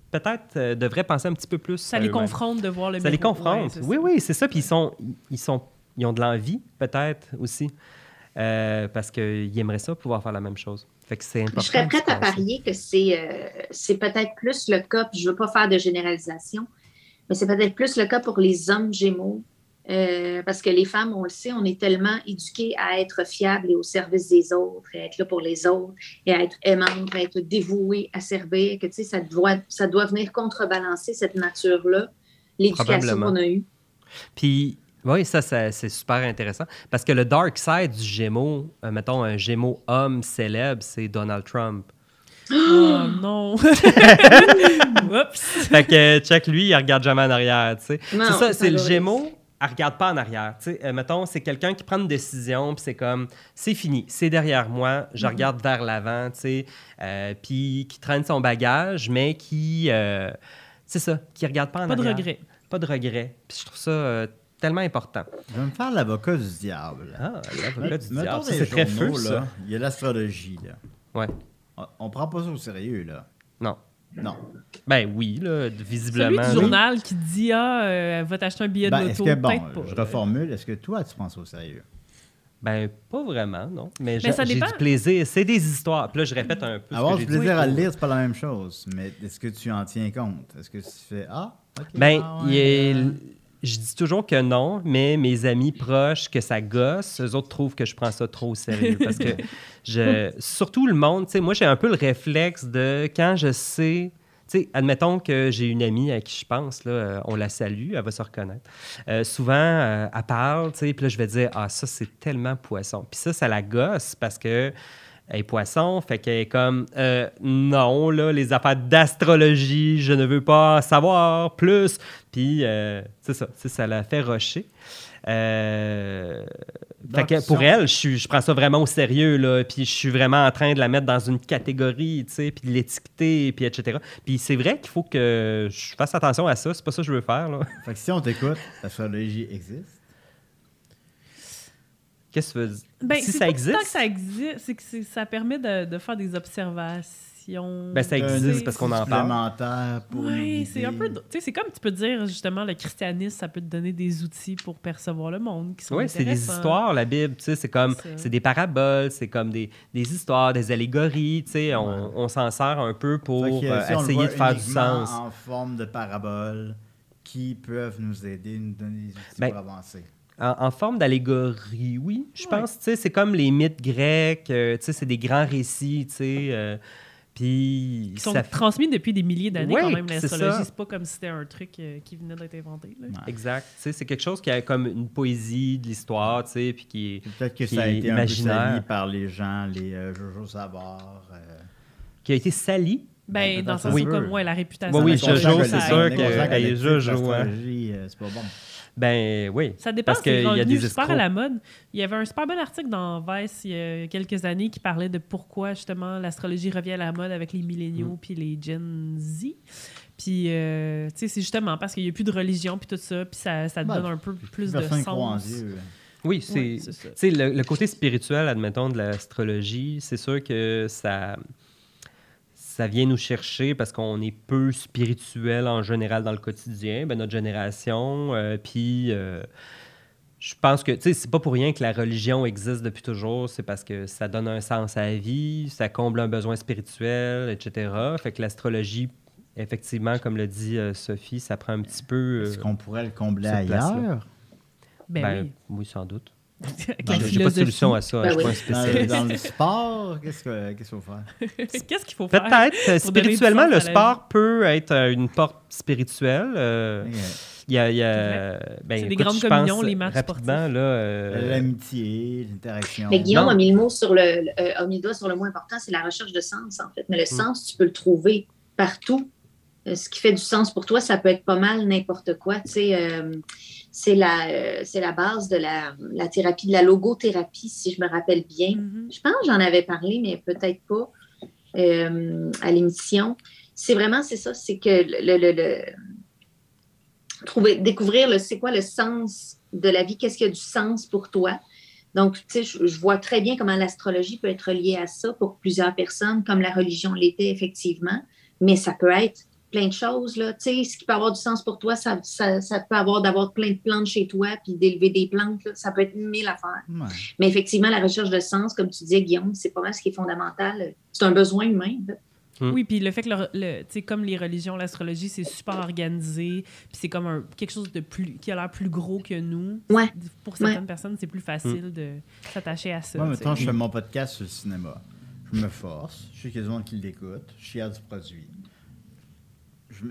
C: Peut-être euh, devrait penser un petit peu plus.
E: ça
C: à
E: les confronte de voir le
C: Ça les confronte.
E: Ouais,
C: oui,
E: ça.
C: oui, c'est ça. Puis ils sont, ils sont, ils ont de l'envie, peut-être aussi, euh, parce qu'ils aimeraient ça pouvoir faire la même chose. Fait que c'est important.
F: Je serais prête à
C: penser.
F: parier que c'est euh, c'est peut-être plus le cas, puis je ne veux pas faire de généralisation, mais c'est peut-être plus le cas pour les hommes gémeaux. euh, parce que les femmes, on le sait, on est tellement éduquées à être fiables et au service des autres, et à être là pour les autres, et à être aimantes, à être dévouées, à servir, que tu sais, ça doit, ça doit venir contrebalancer cette nature-là, l'éducation qu'on a eue.
C: Puis, oui, ça, ça, c'est super intéressant. Parce que le dark side du Gémeaux, euh, mettons un Gémeaux homme célèbre, c'est Donald Trump.
E: Oh non! Oups!
C: fait que, check lui, il regarde jamais en arrière, tu sais.
F: Non,
C: C'est ça, c'est le Gémeaux, elle regarde pas en arrière. Tu sais, euh, mettons, c'est quelqu'un qui prend une décision, puis c'est comme, c'est fini, c'est derrière moi, je regarde vers l'avant, tu sais, euh, puis qui traîne son bagage, mais qui, euh, c'est ça, qui regarde pas en
E: Pas de
C: arrière.
E: regret.
C: Pas de regret. Puis je trouve ça euh, tellement important.
B: Je vais me faire l'avocat du diable.
C: Ah, l'avocat du diable, c'est très feu,
B: là, Il y a l'astrologie, là.
C: Ouais.
B: On, on prend pas ça au sérieux, là.
C: Non.
B: Non.
C: Ben oui, là,
E: Celui
C: visiblement.
E: du
C: là.
E: journal qui dit Ah, euh, va t'acheter un billet
B: Ben,
E: de
B: est-ce
E: loto.
B: que, bon, je reformule, est-ce que toi, tu penses au sérieux?
C: Ben, pas vraiment, non. Mais,
E: Mais
C: j'ai
E: ça
C: j'ai
E: dépend.
C: du plaisir. C'est des histoires. Puis là, je répète un peu.
B: Avoir du
C: dit.
B: plaisir à le lire, c'est pas la même chose. Mais est-ce que tu en tiens compte? Est-ce que tu fais Ah, ok.
C: Ben,
B: ah,
C: il est-
B: euh,
C: je dis toujours que non, mais mes amis proches que ça gosse, eux autres trouvent que je prends ça trop au sérieux. parce que je, surtout le monde, tu sais, moi j'ai un peu le réflexe de quand je sais, tu sais, admettons que j'ai une amie à qui je pense, là, euh, on la salue, elle va se reconnaître. Euh, souvent, euh, elle parle, tu sais, puis là, je vais dire, ah, ça, c'est tellement poisson. Puis ça, ça la gosse parce que elle est poisson, fait qu'elle est comme, euh, non, là, les affaires d'astrologie, je ne veux pas savoir plus. Puis, euh, c'est ça, ça la fait rocher. Euh, fait que pour elle, je, suis- je prends ça vraiment au sérieux, là, puis je suis vraiment en train de la mettre dans une catégorie, tu sais, puis de l'étiqueter, puis etc. Puis c'est vrai qu'il faut que je fasse attention à ça, c'est pas ça que je veux faire, là.
B: Fait que si on t'écoute, l'astrologie existe?
C: Qu'est-ce que tu veux dire?
E: Ben,
C: si ça existe,
E: tant que ça existe, c'est que ça permet de, de faire des observations.
C: Ben, ça
B: Un
C: existe parce qu'on en parle.
E: Oui, c'est un peu. Tu sais, c'est comme tu peux dire, justement, le christianisme, ça peut te donner des outils pour percevoir le monde qui sont
C: Oui, c'est des histoires, la Bible, tu sais, c'est comme,
E: C'est
C: des paraboles, c'est comme des, des histoires, des allégories, tu sais, on,
B: Ouais.
C: on s'en sert un peu pour euh,
B: si
C: essayer de faire du sens.
B: En forme de parabole qui peuvent nous aider, nous donner des outils
C: Ben,
B: pour avancer?
C: En, en forme d'allégorie, oui, je
E: Ouais.
C: pense, tu sais, c'est comme les mythes grecs, euh, tu sais, c'est des grands récits, tu sais, euh, puis
E: Qui sont
C: ça-
E: transmis depuis des milliers d'années,
C: Ouais,
E: quand même, l'astrologie. C'est pas comme si c'était un truc euh, qui venait d'être inventé. là.
B: Ouais.
C: Exact, tu sais, c'est quelque chose qui a comme une poésie de l'histoire, tu sais, puis qui est...
B: Peut-être que
C: qui
B: ça a été un
C: imaginaire.
B: peu sali par les gens, les euh, Jojo Savard. euh,
C: qui a été sali?
E: Ben,
B: Ben,
E: dans le sens
B: peut.
E: comme, ouais, la réputation.
C: Oui, oui, Jojo, c'est sûr que- Jojo, hein.
B: euh, c'est pas bon.
C: Ben oui.
E: Ça dépend,
C: Parce qu'il y a des
E: super à la mode. Il y avait un super bon article dans Vice il y a quelques années qui parlait de pourquoi justement l'astrologie revient à la mode avec les
C: Mm.
E: milléniaux puis les Gen Z. Puis, euh, tu sais, c'est justement parce qu'il n'y a plus de religion puis tout ça, puis ça, ça
B: Ben,
E: donne un peu plus de
B: en
E: sens.
B: Dieu.
C: Oui, c'est...
E: Ouais,
C: le, le côté spirituel, admettons, de l'astrologie, c'est sûr que ça, ça vient nous chercher parce qu'on est peu spirituel en général dans le quotidien, ben, notre génération. euh, puis, euh, je pense que, tu sais, c'est pas pour rien que la religion existe depuis toujours, c'est parce que ça donne un sens à la vie, ça comble un besoin spirituel, etc. Fait que l'astrologie, effectivement, comme le dit euh, Sophie, ça prend un petit peu.
B: Est-ce qu'on pourrait le combler ailleurs?
E: Ben,
C: ben,
E: oui.
C: oui, sans doute.
B: Ben,
C: J'ai pas de solution à ça,
F: Ben
C: je
F: oui.
C: un
B: Dans,
C: spécialiste.
B: dans le sport, qu'est-ce que- qu'est-ce qu'il faut faire?
E: Qu'est-ce qu'il faut faire?
C: Peut-être. euh, Spirituellement, le sport peut être euh, une porte spirituelle. euh,
B: Ok.
C: Il y a, il y a- ben,
E: C'est des
C: écoute,
E: grandes communions,
C: pense
E: les matchs
C: rapidement,
E: sportifs.
C: là, euh,
B: L'amitié, l'interaction.
F: Mais Guillaume
C: Non.
F: a mis le mot sur le, le- euh, a mis le doigt sur le mot important, c'est la recherche de sens, en fait. Mais le sens, tu peux le trouver partout. Euh, ce qui fait du sens pour toi, ça peut être pas mal n'importe quoi. Tu sais, euh, c'est la, euh, c'est la base de la, la thérapie, de la logothérapie, si je me rappelle bien.
E: Mhm.
F: Je pense que j'en avais parlé, mais peut-être pas euh, à l'émission. C'est vraiment, c'est ça, c'est que le, le- le- trouver, découvrir le, c'est quoi le sens de la vie, qu'est-ce qui a du sens pour toi. Donc, tu sais, je, je vois très bien comment l'astrologie peut être liée à ça pour plusieurs personnes, comme la religion l'était effectivement, mais ça peut être plein de choses, là. Tu sais, ce qui peut avoir du sens pour toi, ça, ça, ça peut avoir d'avoir plein de plantes chez toi, puis d'élever des plantes, là. ça peut être mille affaires.
B: Ouais.
F: Mais effectivement, la recherche de sens, comme tu disais, Guillaume, c'est pas mal ce qui est fondamental. C'est un besoin humain.
C: Mm.
E: Oui, puis le fait que, le, le- tu sais, comme les religions, l'astrologie, c'est super organisé, puis c'est comme un, quelque chose de plus qui a l'air plus gros que nous.
F: Ouais.
E: Pour certaines
F: Ouais.
E: personnes, c'est plus facile de s'attacher à ça.
B: Moi, mettons, je fais mon podcast sur le cinéma. Je me force. Je des gens qui l'écoutent. Je suis fier du produit.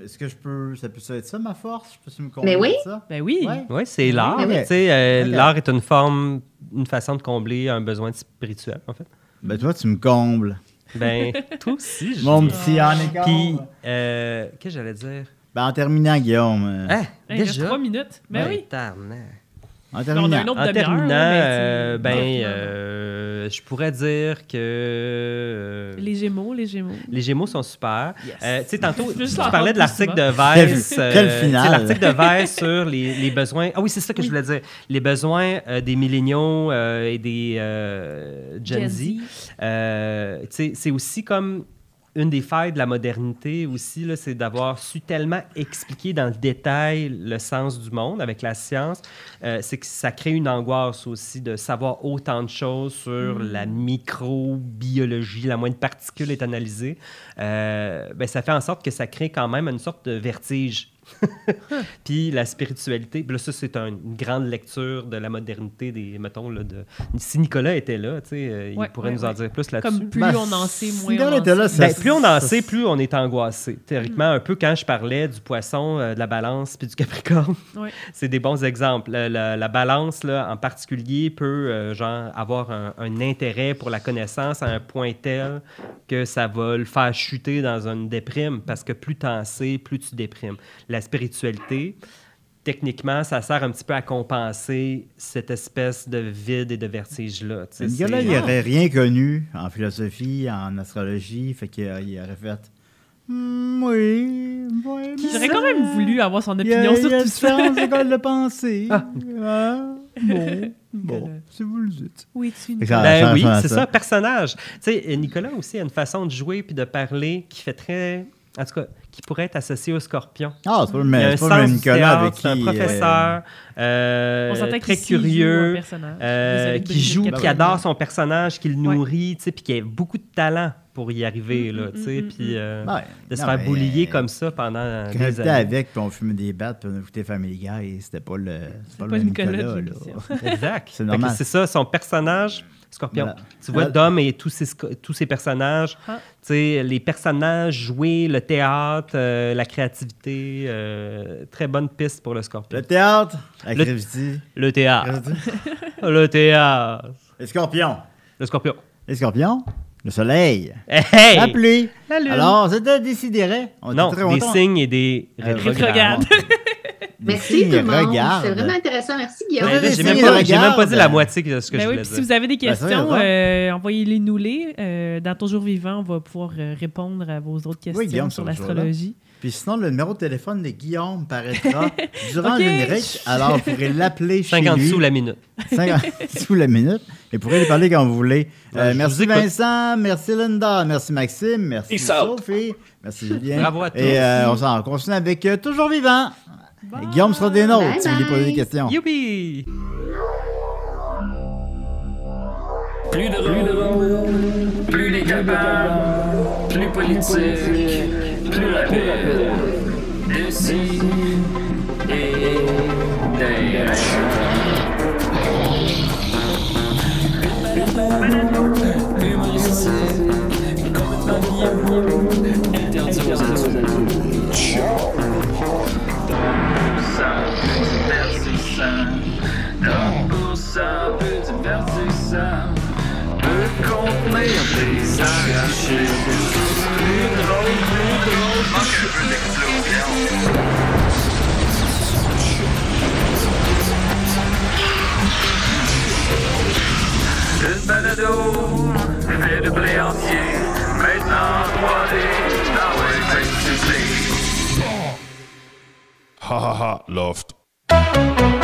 B: Est-ce que je peux. Ça peut ça être ça, ma force? Je peux me combler
F: Mais oui.
B: ça?
E: Ben oui.
B: Ouais.
C: Oui, c'est l'art.
B: Ok.
C: tu sais, euh. L'art est une forme, une façon de combler un besoin spirituel, en fait.
B: Ben, toi, tu me combles.
C: Ben, toi aussi, je
B: Mon petit Anne
C: Puis, euh, qu'est-ce que j'allais dire?
B: Ben, en terminant, Guillaume. euh,
C: Hein?
E: Hey, reste
C: déjà?
E: trois minutes. Ben oui.
B: En terminant.
C: En terminant, euh, ben, euh, je pourrais dire que euh,
E: Les Gémeaux, les Gémeaux.
C: les Gémeaux sont super.
E: Yes.
C: Euh, tu sais, tantôt, tu parlais de l'article de
B: Quel-
C: Vice.
B: quel
C: euh,
B: final.
C: tu sais, L'article de Vice sur les, les besoins. Ah oui, c'est ça que je voulais dire. Les besoins euh, des milléniaux euh, et des euh, Gen, Z. Euh, tu sais, c'est aussi comme une des failles de la modernité aussi, c'est d'avoir su tellement expliquer dans le détail le sens du monde avec la science. Euh, c'est que ça crée une angoisse aussi de savoir autant de choses sur la microbiologie, la moindre particule est analysée. Euh, ben, ça fait en sorte que ça crée quand même une sorte de vertige. Puis la spiritualité, puis là, ça, c'est un- une grande lecture de la modernité des, mettons, là, de... Si Nicolas était là, tu sais, euh,
E: Ouais,
C: il pourrait
E: ouais,
C: nous en
E: ouais.
C: dire plus là-dessus.
E: Comme plus
B: Ben,
E: on en sait, moins on en
B: là,
E: sait.
C: Ben, plus on en sait, plus on est angoissé. Théoriquement, un peu quand je parlais du poisson, euh, de la balance puis du capricorne,
E: Ouais.
C: c'est des bons exemples. La, la- la balance, là, en particulier, peut euh, genre, avoir un, un intérêt pour la connaissance à un point tel que ça va le faire chuter dans une déprime parce que plus tu en sais, plus tu déprimes. La spiritualité, techniquement, ça sert un petit peu à compenser cette espèce de vide et de vertige-là.
B: Nicolas,
C: c'est-
B: il n'aurait rien connu en philosophie, en astrologie, fait qu'il il aurait fait. Hmm, oui, oui.
E: J'aurais quand même voulu avoir son
B: Il y a,
E: opinion
B: il y
E: sur
B: a
E: tout ça.
B: différentes écoles de pensée.
C: Ah.
B: Ah, bon, bon,
E: Nicolas.
B: si vous le dites.
E: Oui, tu
C: Ben
B: ça-
C: oui, c'est
B: ça-
C: ça, personnage. Tu sais, Nicolas aussi a une façon de jouer puis de parler qui fait très. En tout cas, qui pourrait être associé au scorpion.
B: Ah, c'est pas le même, pas le même Nicolas avec qui.
C: c'est un professeur euh,
E: s'entend
C: très
E: joue
C: curieux,
E: personnage.
C: euh, qui joue, qui adore son personnage, qui le nourrit, tu sais, puis qui a beaucoup de talent pour y arriver,
E: Mm,
C: là,
E: mm,
C: tu sais,
E: mm,
C: puis euh, de se faire boulier comme ça pendant des années.
B: avec, puis on fumait des battes, puis on écoutait Family Guy, c'était pas le, c'est pas
E: pas
B: le même
E: Nicolas.
C: Exact.
B: C'est normal.
C: C'est ça, son personnage, Scorpion.
B: Voilà.
C: Tu vois,
B: Voilà.
C: Dom et tous ses, tous ses personnages,
E: Ah.
C: tu sais, les personnages joués, le théâtre, euh, la créativité, euh, très bonne piste pour le Scorpion.
B: Le théâtre, la
C: Le-
B: créativité.
C: Le théâtre. le théâtre.
B: Les scorpions.
C: Le Scorpion.
B: Les scorpions? Le soleil.
C: Hey!
B: La pluie.
C: La lune.
B: Alors, c'était décidéré. On
C: non,
B: était très
C: des signes et des
B: Euh,
C: rétrogrades.
F: Merci tout le monde. C'est vraiment intéressant. Merci Guillaume.
C: Ouais,
B: des
C: J'ai même, pas-
B: de
C: j'ai même pas dit la moitié de ce que
E: Ben
C: je
E: oui,
C: voulais
E: puis si
C: dire.
E: vous avez des
B: Ben,
E: questions, euh, envoyez-les nous les. Euh, dans Toujours Vivant, on va pouvoir euh, répondre à vos autres questions
B: Guillaume,
E: sur l'astrologie.
B: Puis sinon, le numéro de téléphone de Guillaume paraîtra durant
E: Ok.
B: le générique. Alors, vous pourrez l'appeler chez
C: 50
B: lui.
C: sous la minute.
B: 50 sous la minute. Et vous pourrez lui parler quand vous voulez. Euh,
C: Ouais, je
B: merci. Vincent, merci Linda, merci Maxime, merci
D: Peace out.
B: Sophie, merci Julien.
C: Bravo à tous.
B: Et euh, on s'en continue avec euh, Toujours Vivant. Et Guillaume sera des nôtres
F: Bye
B: si vous voulez poser des
F: bye.
B: questions.
C: Youpi!
A: Plus de rôle, plus les capables, plus politique, plus rapide. D'ici et d'ailleurs. Humoristique, complètement interdit aux adultes. Peu pour ça peu divertissant, peut contenir des arrachés. Plus un d'explosion. Une balado, fait de blé entier, maintenant 3D, Hahaha,
H: ha.